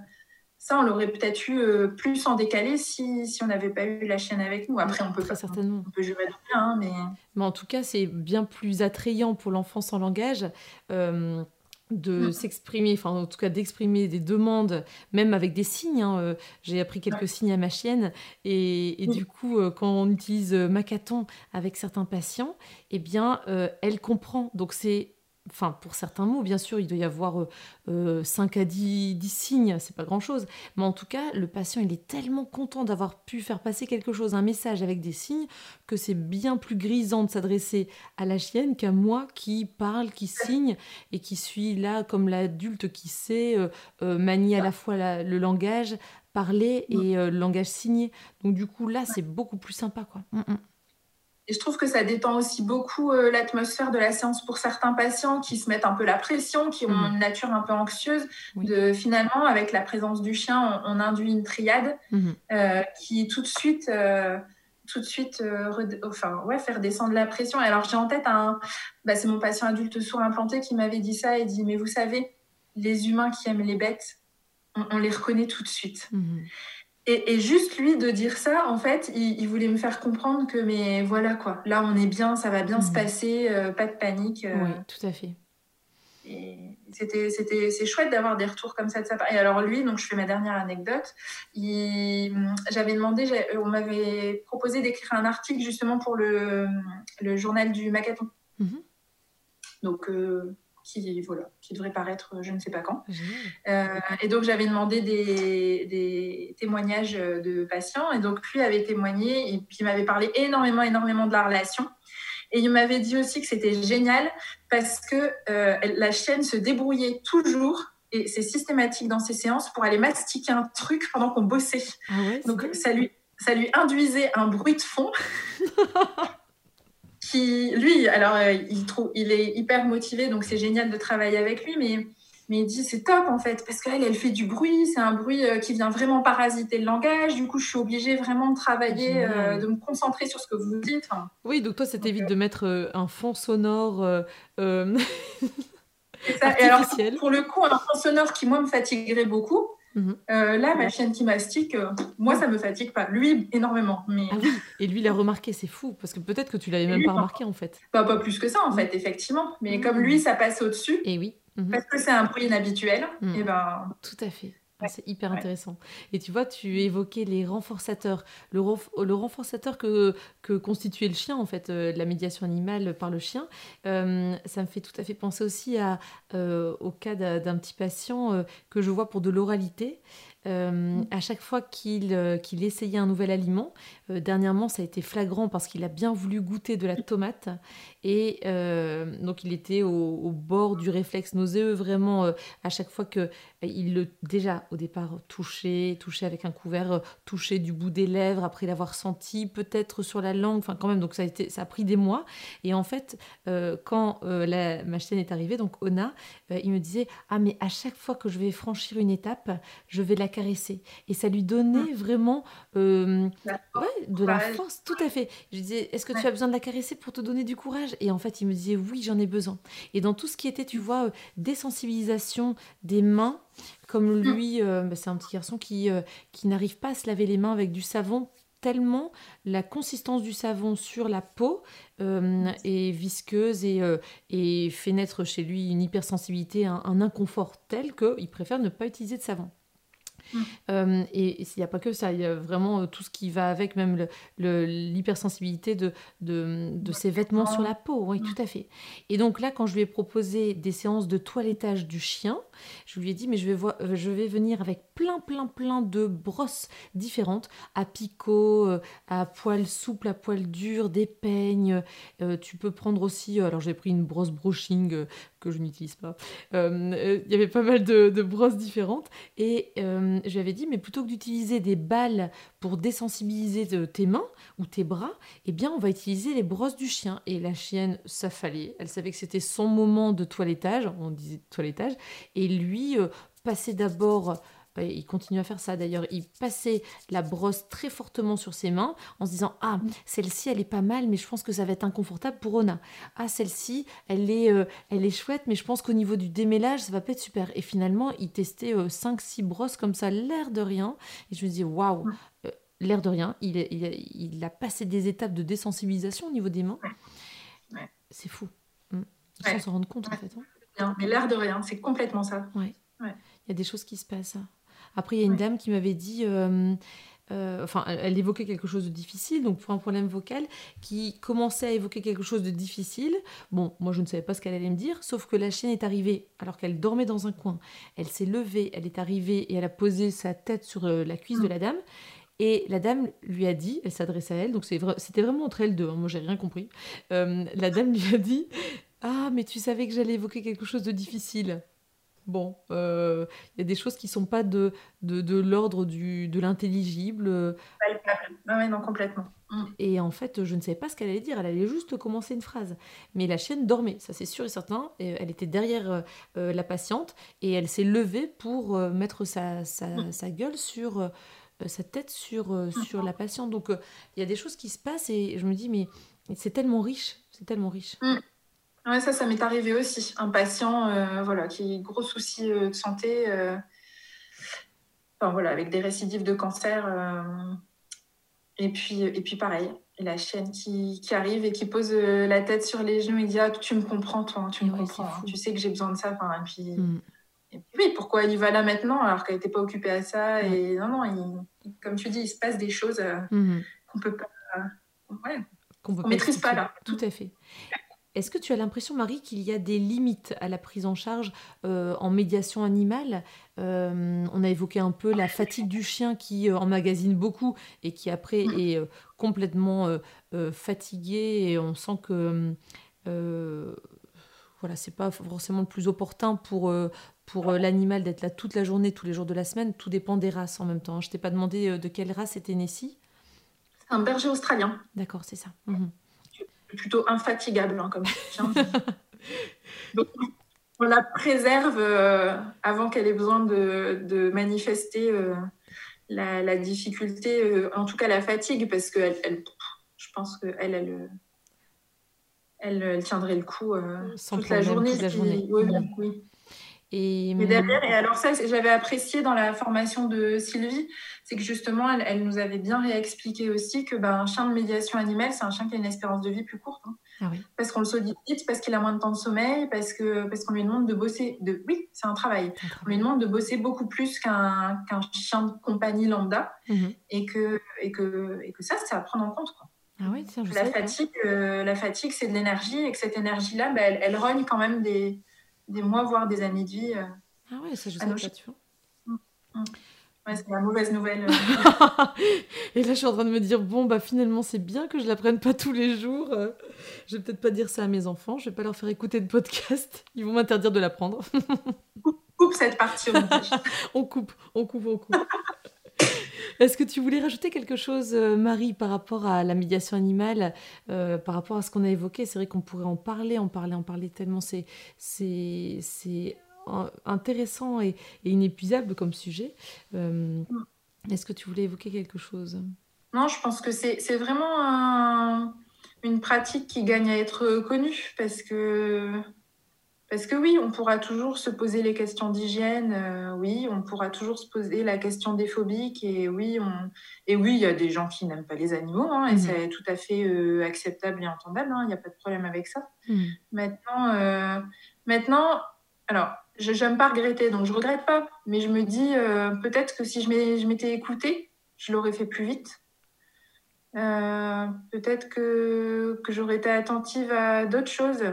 ça, on l'aurait peut-être eu euh, plus en décalé si, si on n'avait pas eu la chaîne avec nous. Après, on peut, certainement. on peut hein, mais... mais en tout cas, c'est bien plus attrayant pour l'enfant sans langage. Euh, de mm. s'exprimer, enfin en tout cas d'exprimer des demandes, même avec des signes. Hein, euh, j'ai appris quelques signes à ma chienne et, du coup, euh, quand on utilise euh, Macaton avec certains patients, eh bien, elle comprend. Donc c'est enfin pour certains mots, bien sûr, il doit y avoir 5 euh, à 10, 10 signes, c'est pas grand-chose, mais en tout cas, le patient, il est tellement content d'avoir pu faire passer quelque chose, un message avec des signes, que c'est bien plus grisant de s'adresser à la chienne qu'à moi qui parle, qui signe, et qui suis là comme l'adulte qui sait euh, euh, manier à la fois le langage, parler et le langage signé. Donc du coup, là, c'est beaucoup plus sympa, quoi. Mm, mm. Et je trouve que ça détend aussi beaucoup euh, l'atmosphère de la séance pour certains patients qui se mettent un peu la pression, qui ont mm. une nature un peu anxieuse. De, finalement, avec la présence du chien, on, induit une triade mm-hmm. euh, qui tout de suite, euh, tout de suite, enfin, ouais, faire descendre la pression. alors j'ai en tête un, bah, c'est mon patient adulte sourd implanté qui m'avait dit ça et dit, mais vous savez, les humains qui aiment les bêtes, on, les reconnaît tout de suite. Mm-hmm. Et, juste lui de dire ça, en fait, il, voulait me faire comprendre que, mais voilà quoi, là on est bien, ça va bien se mmh. passer, euh, pas de panique. Euh. Oui, tout à fait. c'était, c'était, c'est chouette d'avoir des retours comme ça de sa part. Et alors lui, donc je fais ma dernière anecdote, j'avais demandé, on m'avait proposé d'écrire un article justement pour le, le journal du Macaton. Mmh. Donc euh, qui, voilà, qui devrait paraître je ne sais pas quand. Euh, et donc j'avais demandé des, des, témoignages de patients et donc lui avait témoigné et puis il m'avait parlé énormément, énormément de la relation. Et il m'avait dit aussi que c'était génial parce que euh, la chaîne se débrouillait toujours et c'est systématique dans ses séances pour aller mastiquer un truc pendant qu'on bossait. Ah donc ça lui, ça lui induisait un bruit de fond. qui, lui, alors, euh, il, trouve, il est hyper motivé, donc c'est génial de travailler avec lui, mais Mais il dit c'est top en fait, parce qu'elle, elle fait du bruit, c'est un bruit euh, qui vient vraiment parasiter le langage. Du coup, je suis obligée vraiment de travailler, euh, de me concentrer sur ce que vous dites. Oui, donc toi, ça t'évite de mettre euh, un fond sonore artificiel. pour le coup, un fond sonore qui, moi, me fatiguerait beaucoup. Mhm. là, ma chienne qui mastique, moi, ça me fatigue pas. Lui, énormément. Mais... Ah oui, et lui, il a remarqué, c'est fou, parce que peut-être que tu l'avais même pas remarqué, en fait. Pas, pas plus que ça, en fait, effectivement. Mais comme lui, ça passe au-dessus. Et oui. Mhm. Parce que c'est un bruit inhabituel. Et eh ben... Tout à fait. C'est hyper intéressant. Et tu vois, tu évoquais les renforçateurs. Le, le renforçateur que, que constituait le chien, en fait, euh, la médiation animale par le chien, euh, ça me fait tout à fait penser aussi à, euh, au cas d'un petit patient que je vois pour de l'oralité. Euh, à chaque fois qu'il euh, essayait un nouvel aliment, euh, dernièrement ça a été flagrant parce qu'il a bien voulu goûter de la tomate et donc il était au, bord du réflexe nauséeux vraiment à chaque fois que il le déjà au départ touché, touché avec un couvert, touché du bout des lèvres après l'avoir senti peut-être sur la langue, enfin quand même donc ça a été ça a pris des mois et en fait quand la, ma chienne est arrivée donc Ona, il me disait ah mais à chaque fois que je vais franchir une étape, je vais la caresser. Et ça lui donnait mmh. vraiment euh, de la force, tout à fait. Je disais, est-ce que tu as besoin de la caresser pour te donner du courage? Et en fait, il me disait, oui, j'en ai besoin. Et dans tout ce qui était, tu vois, euh, désensibilisation des mains, comme mmh. lui, euh, bah, c'est un petit garçon qui, qui n'arrive pas à se laver les mains avec du savon tellement la consistance du savon sur la peau est visqueuse et, et, fait naître chez lui une hypersensibilité, un, un inconfort tel qu'il préfère ne pas utiliser de savon. Euh, et il n'y a pas que ça, il y a vraiment euh, tout ce qui va avec, même l'hypersensibilité de, de, de, ses vêtements sur la peau. Oui, tout à fait. Et donc là, quand je lui ai proposé des séances de toilettage du chien, je lui ai dit, mais je vais, euh, je vais venir avec plein, plein, plein de brosses différentes, à picot, à poil souple, à poil dur, des peignes. tu peux prendre aussi, alors j'ai pris une brosse brushing que je n'utilise pas. Il y avait pas mal de, brosses différentes. Et je lui avais dit, mais plutôt que d'utiliser des balles pour désensibiliser tes mains ou tes bras, eh bien, on va utiliser les brosses du chien. Et la chienne s'affalait. Elle savait que c'était son moment de toilettage, on disait toilettage. Et lui, euh, passait d'abord il continue à faire ça d'ailleurs, il passait la brosse très fortement sur ses mains en se disant ah celle-ci elle est pas mal mais je pense que ça va être inconfortable pour Ona. Ah celle-ci elle est euh, elle est chouette mais je pense qu'au niveau du démêlage ça va pas être super. Et finalement il testait 5-6 euh, brosses comme ça l'air de rien et je me dis waouh euh, l'air de rien il, il, a passé des étapes de désensibilisation au niveau des mains. C'est fou. Mmh. Sans s'en rendre compte en fait. Hein. Mais l'air de rien c'est complètement ça. Ouais. Il y a des choses qui se passent. Après, il y a une dame qui m'avait dit. Euh, euh, enfin, elle évoquait quelque chose de difficile, donc pour un problème vocal, qui commençait à évoquer quelque chose de difficile. Bon, moi je ne savais pas ce qu'elle allait me dire, sauf que la chienne est arrivée alors qu'elle dormait dans un coin. Elle s'est levée, elle est arrivée et elle a posé sa tête sur euh, la cuisse de la dame. Et la dame lui a dit, elle s'adresse à elle, donc c'était vraiment entre elles deux, hein, moi j'ai rien compris. la dame lui a dit Ah, mais tu savais que j'allais évoquer quelque chose de difficile bon, il euh, y a des choses qui sont pas de, de, l'ordre de l'intelligible. Oui, non, complètement. Mm. Et en fait, je ne savais pas ce qu'elle allait dire. Elle allait juste commencer une phrase. Mais la chienne dormait, ça c'est sûr et certain. elle était derrière euh, la patiente et elle s'est levée pour euh, mettre sa, mm. sa, gueule sur sa tête sur, mm. sur la patiente. Donc il y a des choses qui se passent et je me dis, mais c'est tellement riche, c'est tellement riche. Ouais, ça, ça m'est arrivé aussi. Un patient euh, voilà, qui a gros soucis euh, de santé, euh, enfin, voilà, avec des récidives de cancer. et, puis, et puis pareil, la chienne qui, qui, arrive et qui pose la tête sur les genoux et dit ah, Tu me comprends, toi, tu me comprends. Hein. tu sais que j'ai besoin de ça. Enfin, et, puis, mm. et, puis, oui, pourquoi il va là maintenant alors qu'elle n'était pas occupée à ça Et non, non, comme tu dis, il se passe des choses mm-hmm. qu'on peut pas. Ouais, qu'on ne maîtrise pas là. Tout à fait. Est-ce que tu as l'impression, Marie, qu'il y a des limites à la prise en charge euh, en médiation animale? Euh, On a évoqué un peu la fatigue du chien qui euh, emmagasine beaucoup et qui après est complètement fatigué et on sent que voilà, c'est pas forcément le plus opportun pour, pour l'animal d'être là toute la journée, tous les jours de la semaine. Tout dépend des races en même temps. Je t'ai pas demandé de quelle race était Nessie. Un berger australien. D'accord, c'est ça. Mhm plutôt infatigable hein, comme chien. on la préserve avant qu'elle ait besoin de, manifester la, difficulté, en tout cas la fatigue, parce que elle, je pense qu'elle, elle, elle, elle, tiendrait le coup toute, la journée, toute, la journée. Oui, oui. Et, derrière, et alors ça, j'avais apprécié dans la formation de Sylvie, c'est que justement, elle, nous avait bien réexpliqué aussi que ben, un chien de médiation animale, c'est un chien qui a une espérance de vie plus courte. Hein. Ah parce qu'on le sollicite, parce qu'il a moins de temps de sommeil, parce qu'on parce qu'on lui demande de bosser. De... Oui, c'est un travail. On lui demande de bosser beaucoup plus qu'un chien de compagnie lambda. Mhm. et, que, et, que, et que ça, c'est à prendre en compte. Quoi. Ah oui, tiens, je la, fatigue, euh, la fatigue, c'est de l'énergie, et que cette énergie-là, ben, elle, elle rogne quand même des des mois, voire des années de vie. Euh, ah ouais, ça je sais pas, tu vois. Mm, mm. Ouais, c'est la mauvaise nouvelle. et là, je suis en train de me dire, bon, bah finalement, c'est bien que je l'apprenne pas tous les jours. Je vais peut-être pas dire ça à mes enfants. Je vais pas leur faire écouter de podcast. Ils vont m'interdire de l'apprendre. coupe cette partie. on coupe, on coupe, on coupe. Est-ce que tu voulais rajouter quelque chose, euh, Marie, par rapport à la médiation animale, euh, par rapport à ce qu'on a évoqué? C'est vrai qu'on pourrait en parler, en parler, en parler tellement c'est c'est intéressant et, inépuisable comme sujet. Euh, est-ce que tu voulais évoquer quelque chose? Non, je pense que c'est vraiment une pratique qui gagne à être connue parce que parce que oui, on pourra toujours se poser les questions d'hygiène, euh, oui, on pourra toujours se poser la question des phobiques, et oui, on... et oui, il y a des gens qui n'aiment pas les animaux, hein, et mhm. c'est tout à fait euh, acceptable et entendable, hein, il n'y a pas de problème avec ça. Mhm. Maintenant, euh, maintenant, alors, je n'aime pas regretter, donc je regrette pas, mais je me dis peut-être que si je m'étais écoutée, je l'aurais fait plus vite. peut-être que, que j'aurais été attentive à d'autres choses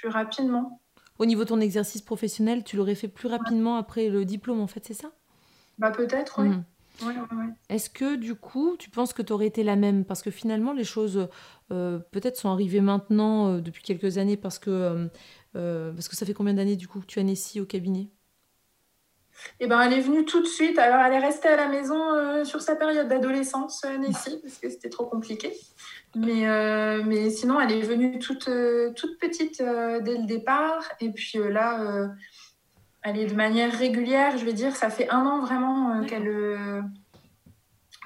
plus rapidement. Au niveau de ton exercice professionnel, tu l'aurais fait plus rapidement après le diplôme, en fait, c'est ça? Bah peut-être, oui. Mhm. Est-ce que du coup, tu penses que tu aurais été la même? Parce que finalement, les choses euh, peut-être sont arrivées maintenant, euh, depuis quelques années, parce que, euh, parce que ça fait combien d'années du coup que tu as Nessie au cabinet? Eh ben, elle est venue tout de suite. Alors, elle est restée à la maison sur sa période d'adolescence, Nessie, parce que c'était trop compliqué. Mais, euh, mais sinon, elle est venue toute, euh, toute petite euh, dès le départ. Et puis là, elle est de manière régulière. Je vais dire, ça fait un an vraiment qu'elle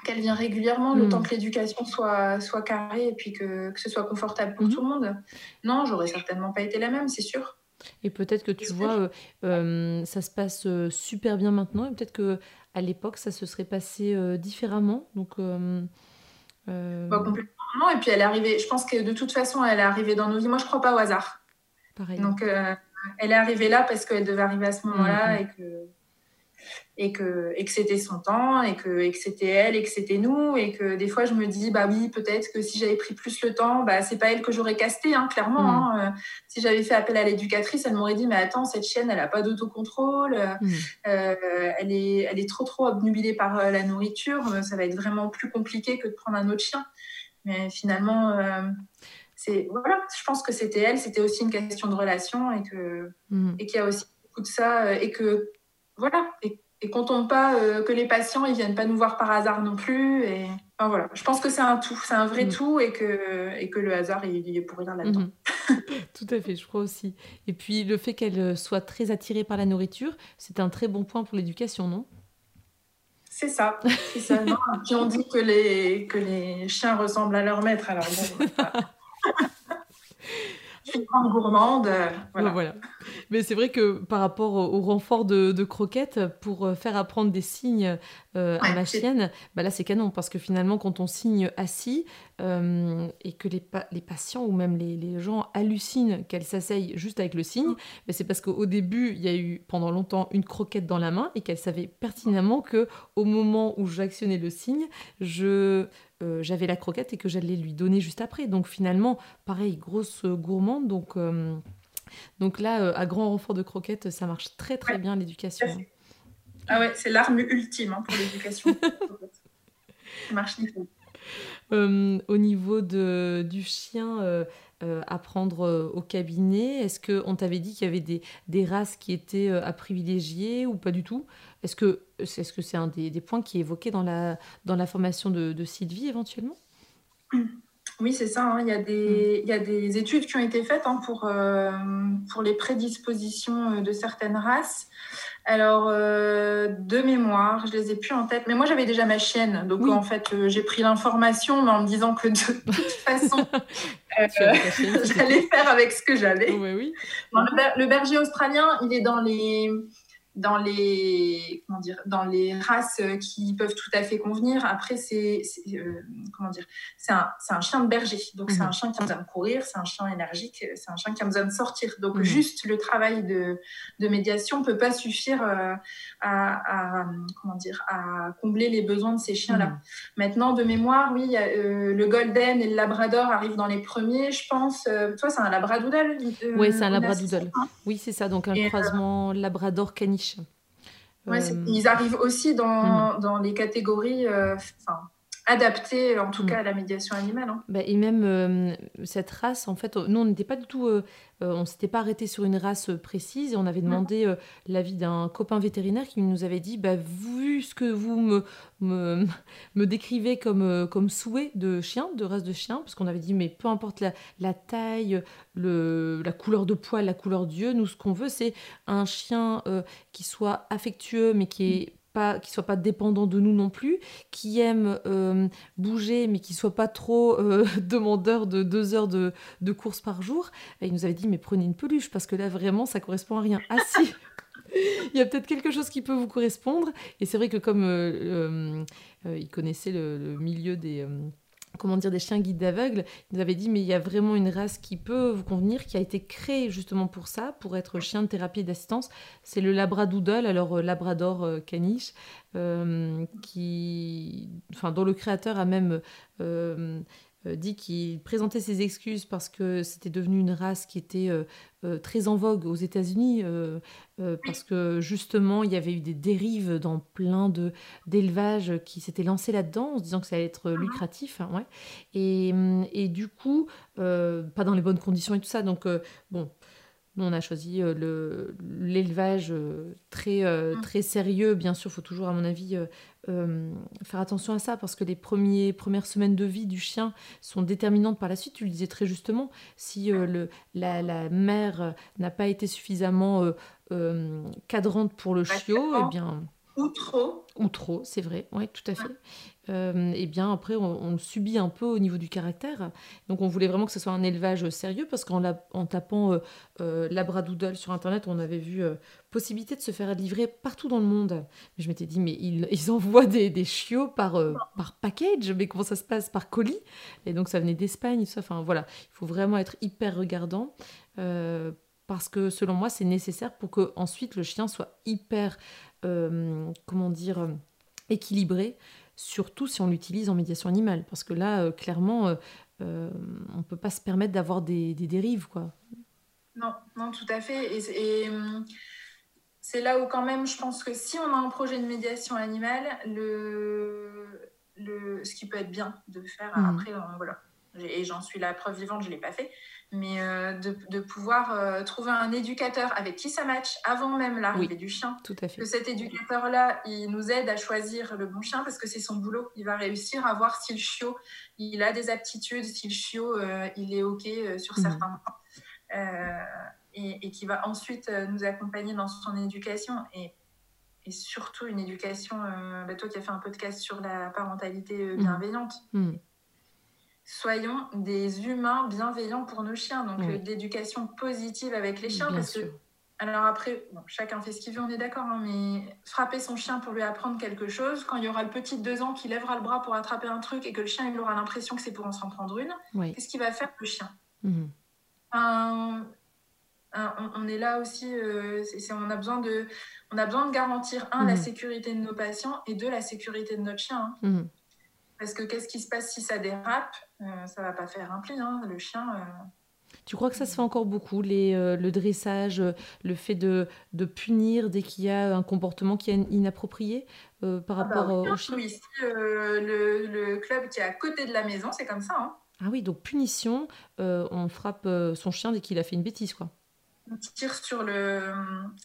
qu'elle vient régulièrement, le hmm. temps que l'éducation soit, soit carrée et puis que, que ce soit confortable pour hmm. tout le monde. Non, j'aurais certainement pas été la même, c'est sûr. Et peut-être que tu vois, ça se passe super bien maintenant, et peut-être que à l'époque, ça se serait passé différemment. Donc, bah, complètement et puis elle est arrivée, je pense que de toute façon, elle est arrivée dans nos vies. Moi, je crois pas au hasard. Pareil. Donc, euh, elle est arrivée là parce qu'elle devait arriver à ce moment-là mm-hmm. et que et que, et que c'était son temps, et que, et que c'était elle, et que c'était nous, et que des fois je me dis, bah oui, peut-être que si j'avais pris plus le temps, bah c'est pas elle que j'aurais casté, hein, clairement. Mm. Hein. Euh, si j'avais fait appel à l'éducatrice, elle m'aurait dit, mais attends, cette chienne, elle a pas d'autocontrôle, mm. euh, elle, est, elle est trop, trop obnubilée par la nourriture, ça va être vraiment plus compliqué que de prendre un autre chien. Mais finalement, euh, c'est voilà, je pense que c'était elle, c'était aussi une question de relation et que mm. et qu'il y a aussi beaucoup de ça et que voilà et, et qu'on tombe pas euh, que les patients ils viennent pas nous voir par hasard non plus et enfin, voilà, je pense que c'est un tout, c'est un vrai mm. tout et que et que le hasard il, est pour rien là-dedans. Mm-hmm. tout à fait, je crois aussi. Et puis le fait qu'elle soit très attirée par la nourriture, c'est un très bon point pour l'éducation, non? C'est ça, c'est ça. Puis on dit que les, que les chiens ressemblent à leur maître. Alors bon, une grande gourmande. Euh, voilà. Mais c'est vrai que par rapport au renfort de, croquettes, pour euh, faire apprendre des signes euh, à ma chienne, bah là c'est canon parce que finalement quand on signe assis et que les, les, patients ou même les, les gens hallucinent qu'elle s'asseye juste avec le signe, mm. bah, c'est parce qu'au début il y a eu pendant longtemps une croquette dans la main et qu'elle savait pertinemment que au moment où j'actionnais le signe, je euh, j'avais la croquette et que j'allais lui donner juste après. Donc finalement, pareil, grosse gourmande. Donc, euh, donc là, euh, à grand renfort de croquettes, ça marche très très bien l'éducation. Ah ouais, c'est l'arme ultime hein, pour l'éducation. ça marche nickel. au niveau de, du chien, à prendre au cabinet, est-ce qu'on t'avait dit qu'il y avait des, des, races qui étaient à privilégier ou pas du tout? Est-ce que c'est -ce c'est un des, points qui est évoqué dans la, dans la formation de, Sylvie éventuellement? Oui, c'est ça. Hein. Il, y a des, il y a des études qui ont été faites hein, pour, pour les prédispositions de certaines races. Alors, de mémoire, je les ai plus en tête. Mais moi, j'avais déjà ma chienne. Donc, en fait, j'ai pris l'information, mais en me disant que de toute façon, j'allais faire avec ce que j'avais. oui. le, berger australien, il est dans les dans les comment dire dans les races qui peuvent tout à fait convenir. Après c'est euh, comment dire c'est un, un, chien de berger donc c'est mhm. un chien qui a besoin de courir, c'est un chien énergique, c'est un chien qui a besoin de sortir. Donc mhm. juste le travail de, de médiation peut pas suffire euh, à, comment dire à combler les besoins de ces chiens là. Mhm. Maintenant de mémoire oui euh, le golden et le labrador arrivent dans les premiers je pense. toi c'est un labradoodle. oui c'est un labradoodle. Oui c'est ça donc un croisement labrador caniche Ouais, euh, ils arrivent aussi dans, dans les catégories euh, adaptées, en tout hmm. cas, à la médiation animale. Hein. Bah, et même euh, cette race, en fait, nous, on n'était pas du tout euh, on s'était pas arrêté sur une race précise et on avait demandé euh, l'avis d'un copain vétérinaire qui nous avait dit bah, vu ce que vous me, me, me décrivez comme, euh, comme souhait de chien, de race de chien, parce qu'on avait dit mais peu importe la, la taille, le, la couleur de poil, la couleur d'yeux, nous ce qu'on veut c'est un chien qui soit affectueux mais qui est pas, qui soit pas dépendant de nous non plus, qui aime euh, bouger mais qui soit pas trop euh, demandeur de deux heures de, de, course par jour. Et il nous avait dit mais prenez une peluche parce que là vraiment ça correspond à rien. Ah si il y a peut-être quelque chose qui peut vous correspondre. Et c'est vrai que comme euh, il connaissait le milieu des comment dire, des chiens guides d'aveugles, il nous avait dit, mais il y a vraiment une race qui peut vous convenir, qui a été créée justement pour ça, pour être chien de thérapie et d'assistance. C'est le Labradoodle, alors euh, Labrador euh, caniche, euh, qui, enfin, dont le créateur a même dit qu'il présentait ses excuses parce que c'était devenu une race qui était euh, euh, très en vogue aux États-Unis, parce que justement il y avait eu des dérives dans plein de d'élevages qui s'étaient lancés là-dedans en se disant que ça allait être ah. lucratif. Hein, ouais. et, et, du coup, pas dans les bonnes conditions et tout ça. Donc, bon, nous, on a choisi euh, l'élevage euh, très, euh, mmh. très sérieux. Bien sûr, il faut toujours, à mon avis, faire attention à ça parce que les premiers, premières semaines de vie du chien sont déterminantes par la suite. Tu le disais très justement, si le, la, la, mère n'a pas été suffisamment cadrante pour le chiot, eh bien ou trop. Ou trop, c'est vrai, oui, tout à fait. Euh, et bien après, on, subit un peu au niveau du caractère. Donc on voulait vraiment que ce soit un élevage sérieux parce qu'en en tapant euh, euh, Labradoodle sur Internet, on avait vu possibilité de se faire livrer partout dans le monde. Je m'étais dit, mais ils, envoient des, chiots par, package, mais comment ça se passe? Par colis? Et donc ça venait d'Espagne, ça. Enfin voilà, il faut vraiment être hyper regardant parce que selon moi, c'est nécessaire pour que ensuite le chien soit hyper euh, comment dire, euh, équilibré, surtout si on l'utilise en médiation animale. Parce que là, euh, clairement, on ne peut pas se permettre d'avoir des, dérives. Quoi. Non, non, tout à fait. Et, c'est là où quand même, je pense que si on a un projet de médiation animale, le, le, ce qui peut être bien de faire, mmh. après, voilà. Et j'en suis la preuve vivante, je ne l'ai pas fait mais euh, de, pouvoir euh, trouver un éducateur avec qui ça match avant même l'arrivée du chien. Tout à fait. Que cet éducateur-là, il nous aide à choisir le bon chien parce que c'est son boulot. Il va réussir à voir si le chiot, il a des aptitudes, si le chiot, euh, il est OK sur mhm. certains points. et, qui va ensuite nous accompagner dans son éducation. Et, et surtout une éducation, bah, toi qui as fait un podcast sur la parentalité mhm. bienveillante. Mhm soyons des humains bienveillants pour nos chiens. Donc, euh, l'éducation positive avec les chiens. parce que, alors après, chacun fait ce qu'il veut, on est d'accord, hein, mais frapper son chien pour lui apprendre quelque chose, quand il y aura le petit de deux ans qui lèvera le bras pour attraper un truc et que le chien il aura l'impression que c'est pour en s'en prendre une, qu'est-ce qu'il va faire le chien? Mhm. on, est là aussi, euh, on, a besoin de, on a besoin de garantir, un, la mhm. sécurité de nos patients et deux, la sécurité de notre chien. Hein. Mhm. Parce que qu'est-ce qui se passe si ça dérape euh, Ça va pas faire un pli, hein. le chien. Euh. Tu crois que ça se fait encore beaucoup, les, euh, le dressage, le fait de, de punir dès qu'il y a un comportement qui est inapproprié par ah bah rapport au chien? Oui, le, le, club qui est à côté de la maison, c'est comme ça. Hein. Ah oui, donc punition, on frappe son chien dès qu'il a fait une bêtise, quoi on tire sur, le,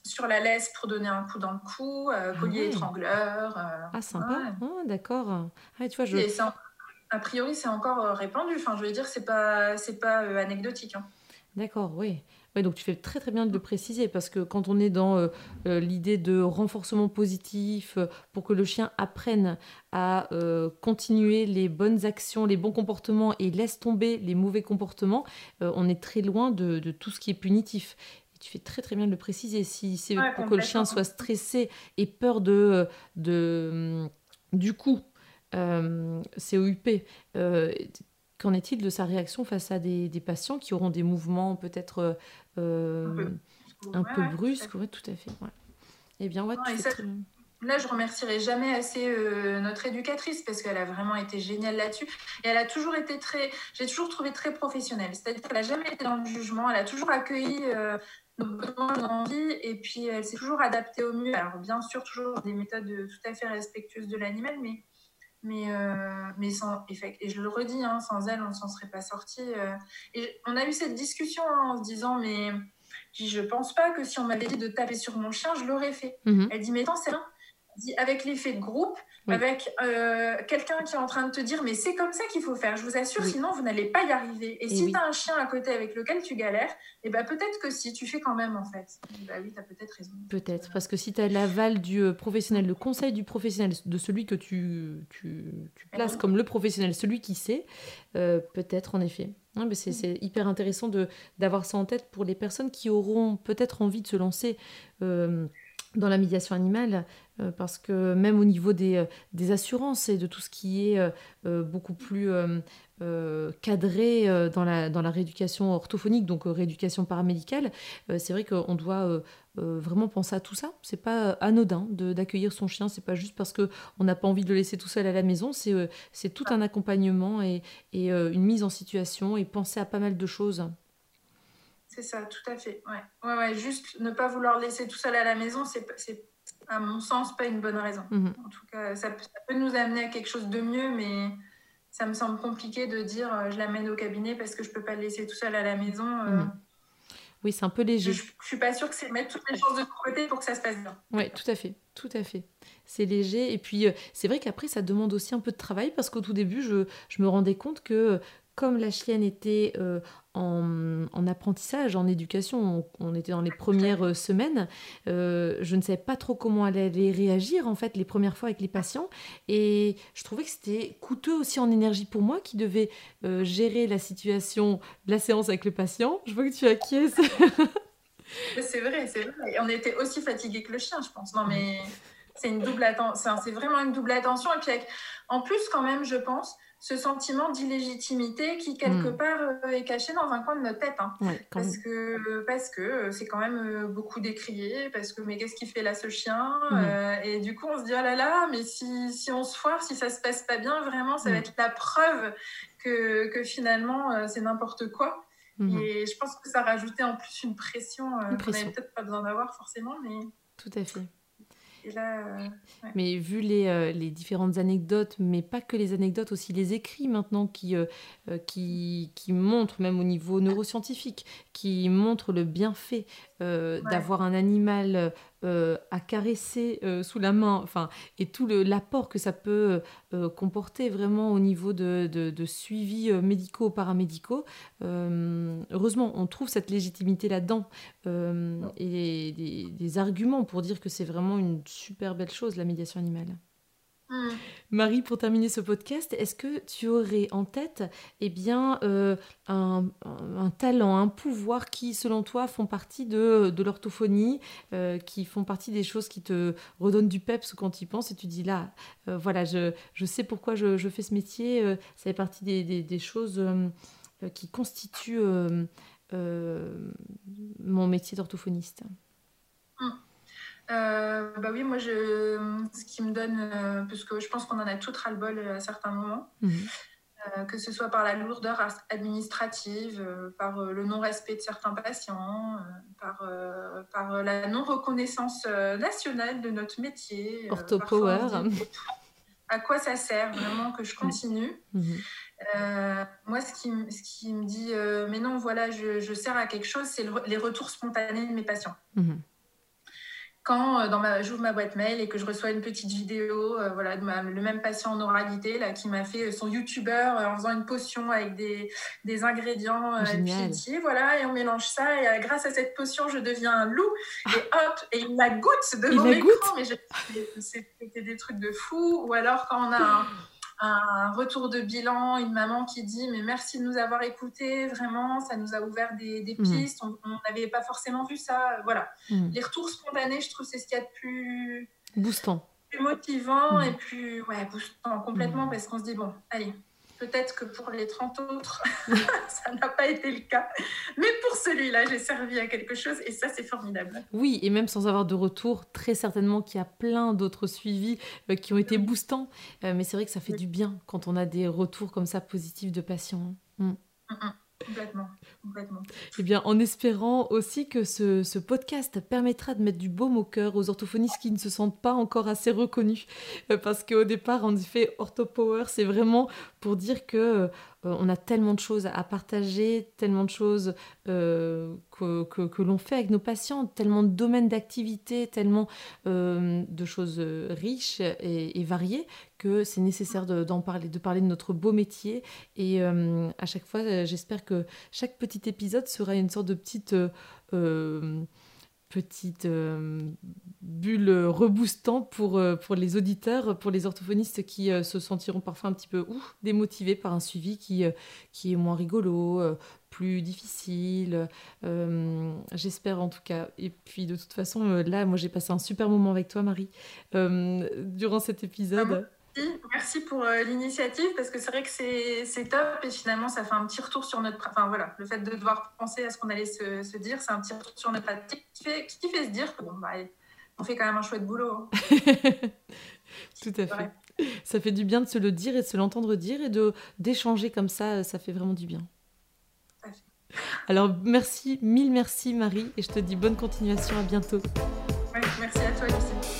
sur la laisse pour donner un coup dans le cou, euh, ah collier étrangleur. Euh, ah, sympa, ah, d'accord. Ah, tu vois, je... a priori, c'est encore répandu. Enfin, je veux dire, c'est pas, c'est pas anecdotique. Hein. D'accord, oui. Oui, donc tu fais très très bien de le préciser parce que quand on est dans euh, euh, l'idée de renforcement positif euh, pour que le chien apprenne à continuer les bonnes actions, les bons comportements et laisse tomber les mauvais comportements, on est très loin de, tout ce qui est punitif. Tu fais très très bien de le préciser. Si c'est pour que le chien soit stressé et peur de, de du coup COUP, Qu'en est-il de sa réaction face à des, patients qui auront des mouvements peut-être euh, un peu, brusques Oui, tout à fait. Eh bien, ouais, Là, je remercierai jamais assez euh, notre éducatrice parce qu'elle a vraiment été géniale là-dessus. Et elle a toujours été très, j'ai toujours trouvé très professionnelle. C'est-à-dire qu'elle n'a jamais été dans le jugement. Elle a toujours accueilli euh, nos besoins, nos envies. Et puis, elle s'est toujours adaptée au mieux. Alors, bien sûr, toujours des méthodes tout à fait respectueuses de l'animal, mais mais, euh, mais sans, et je le redis, hein, sans elle, on ne s'en serait pas sorti. Euh. et on a eu cette discussion hein, en se disant, mais je pense pas que si on m'avait dit de taper sur mon chien, je l'aurais fait. Mhm. Elle dit, mais attends, c'est rien avec l'effet de groupe, avec euh, quelqu'un qui est en train de te dire mais c'est comme ça qu'il faut faire, je vous assure, sinon vous n'allez pas y arriver. Et, si tu as un chien à côté avec lequel tu galères, et eh ben peut-être que si tu fais quand même en fait. Bah oui, tu as peut-être raison. Peut-être, parce que si tu as l'aval du euh, professionnel, le conseil du professionnel, de celui que tu, tu, tu eh places comme le professionnel, celui qui sait, euh, peut-être en effet. Mm. c'est hyper intéressant d'avoir ça en tête pour les personnes qui auront peut-être envie de se lancer dans la médiation animale, euh, parce que même au niveau des, euh, des, assurances et de tout ce qui est euh, beaucoup plus cadré dans la, dans la rééducation orthophonique, donc rééducation paramédicale, c'est vrai qu'on doit vraiment penser à tout ça. C'est pas anodin d'accueillir son chien, c'est pas juste parce qu'on n'a pas envie de le laisser tout seul à la maison, c'est tout un accompagnement et, et une mise en situation et penser à pas mal de choses. C'est ça, tout à fait. Ouais. Ouais, ouais, juste ne pas vouloir laisser tout seul à la maison, c'est, à mon sens pas une bonne raison. Mhm. En tout cas, ça, peut nous amener à quelque chose de mieux, mais ça me semble compliqué de dire euh, je l'amène au cabinet parce que je peux pas le laisser tout seul à la maison. Euh. Mhm. Oui, c'est un peu léger. Je, ne suis pas sûre que c'est mettre toutes les choses de côté pour que ça se passe bien. Oui, tout à fait, tout à fait. C'est léger. Et puis, euh, c'est vrai qu'après, ça demande aussi un peu de travail parce qu'au tout début, je, je, me rendais compte que comme la chienne était euh, en, apprentissage, en éducation, on, était dans les premières euh, semaines, euh, je ne savais pas trop comment elle allait réagir en fait les premières fois avec les patients et je trouvais que c'était coûteux aussi en énergie pour moi qui devait gérer la situation de la séance avec le patient. Je vois que tu acquiesces. c'est vrai, c'est vrai. on était aussi fatigués que le chien, je pense. Non mais c'est une double attention, c'est vraiment une double attention et puis en plus quand même, je pense ce sentiment d'illégitimité qui, quelque hmm. part, euh, est caché dans un coin de notre tête. Hein. parce, que, parce que euh, c'est quand même euh, beaucoup décrié, parce que mais qu'est-ce qu'il fait là ce chien hmm. Et du coup, on se dit, oh là là, mais si, si, on se foire, si ça se passe pas bien, vraiment, ça va hmm. être la preuve que, que finalement, c'est n'importe quoi. Et je pense que ça rajoutait en plus une pression, qu'on n'avait peut-être pas besoin d'avoir forcément, mais... Tout à fait. Mais vu les, euh, les, différentes anecdotes, mais pas que les anecdotes, aussi les écrits maintenant qui, euh, euh, qui, montrent, même au niveau neuroscientifique, qui montrent le bienfait d'avoir un animal à caresser sous la main, enfin, et tout l'apport que ça peut comporter vraiment au niveau de, de, suivi médicaux, paramédicaux. heureusement, on trouve cette légitimité là-dedans et des, des, arguments pour dire que c'est vraiment une super belle chose, la médiation animale. Hmm. Marie, pour terminer ce podcast, est-ce que tu aurais en tête eh bien, euh, un, talent, un pouvoir qui, selon toi, font partie de, l'orthophonie, euh, qui font partie des choses qui te redonnent du peps quand tu y penses et tu dis là, euh, voilà, je, je, sais pourquoi je, fais ce métier, ça fait partie des, des, choses qui constituent mon métier d'orthophoniste hmm. Euh, bah oui, moi, je, ce qui me donne, euh, parce que je pense qu'on en a tout ras-le-bol à certains moments, mhm. euh, que ce soit par la lourdeur administrative, par le non-respect de certains patients, par, par la non-reconnaissance nationale de notre métier. Orthopower. À quoi ça sert vraiment que je continue mhm. Moi, ce qui, ce qui me dit, mais non, voilà, je, je sers à quelque chose, c'est les retours spontanés de mes patients. Mhm. Quand dans ma, j'ouvre ma boîte mail et que je reçois une petite vidéo, voilà, de le même patient en oralité là, qui m'a fait son youtubeur en faisant une potion avec des, des ingrédients euh, voilà, et on mélange ça et grâce à cette potion, je deviens un loup et hop, et il la goûte devant l'écran, mais c'était des trucs de fou. Ou alors quand on a un, un retour de bilan, une maman qui dit mais merci de nous avoir écoutés, vraiment, ça nous a ouvert des, des mm. pistes, on n'avait pas forcément vu ça. Voilà. Mm. Les retours spontanés, je trouve, c'est ce qu'il y a de plus boostant, plus motivant mm. et plus ouais, boostant complètement parce qu'on se dit bon, allez, Peut-être que pour les 30 autres, ça n'a pas été le cas. Mais pour celui-là, j'ai servi à quelque chose et ça, c'est formidable. Oui, et même sans avoir de retour, très certainement qu'il y a plein d'autres suivis euh, qui ont été boostants. Euh, mais c'est vrai que ça fait du bien quand on a des retours comme ça positifs de patients. Hein. Mm. Mm, mm. Complètement, complètement. Eh bien, en espérant aussi que ce, podcast permettra de mettre du baume au cœur aux orthophonistes qui ne se sentent pas encore assez reconnus. Euh, parce qu'au départ, en effet, OrthoPower, c'est vraiment pour dire que euh, on a tellement de choses à partager, tellement de choses euh, que, l'on fait avec nos patients, tellement de domaines d'activité, tellement euh, de choses riches et, variées que c'est nécessaire d'en parler, de parler de notre beau métier. Et à chaque fois, j'espère que chaque petit épisode sera une sorte de petite petite euh, bulle reboostant pour, euh, pour les auditeurs, pour les orthophonistes qui euh, se sentiront parfois un petit peu ouf, démotivés par un suivi qui, qui est moins rigolo, plus difficile. J'espère en tout cas. Et puis de toute façon, là, moi j'ai passé un super moment avec toi, Marie, durant cet épisode. Merci pour euh, l'initiative parce que c'est vrai que c'est top et finalement ça fait un petit retour sur notre. Enfin voilà, le fait de devoir penser à ce qu'on allait se, se dire, c'est un petit retour sur notre pratique qui fait, qui fait se dire que bon, bah, on fait quand même un chouette boulot. Hein. Tout à fait. Ça fait du bien de se le dire et de se l'entendre dire et de d'échanger comme ça, ça fait vraiment du bien. Alors merci, mille merci Marie et je te dis bonne continuation, à bientôt. merci à toi Lucie.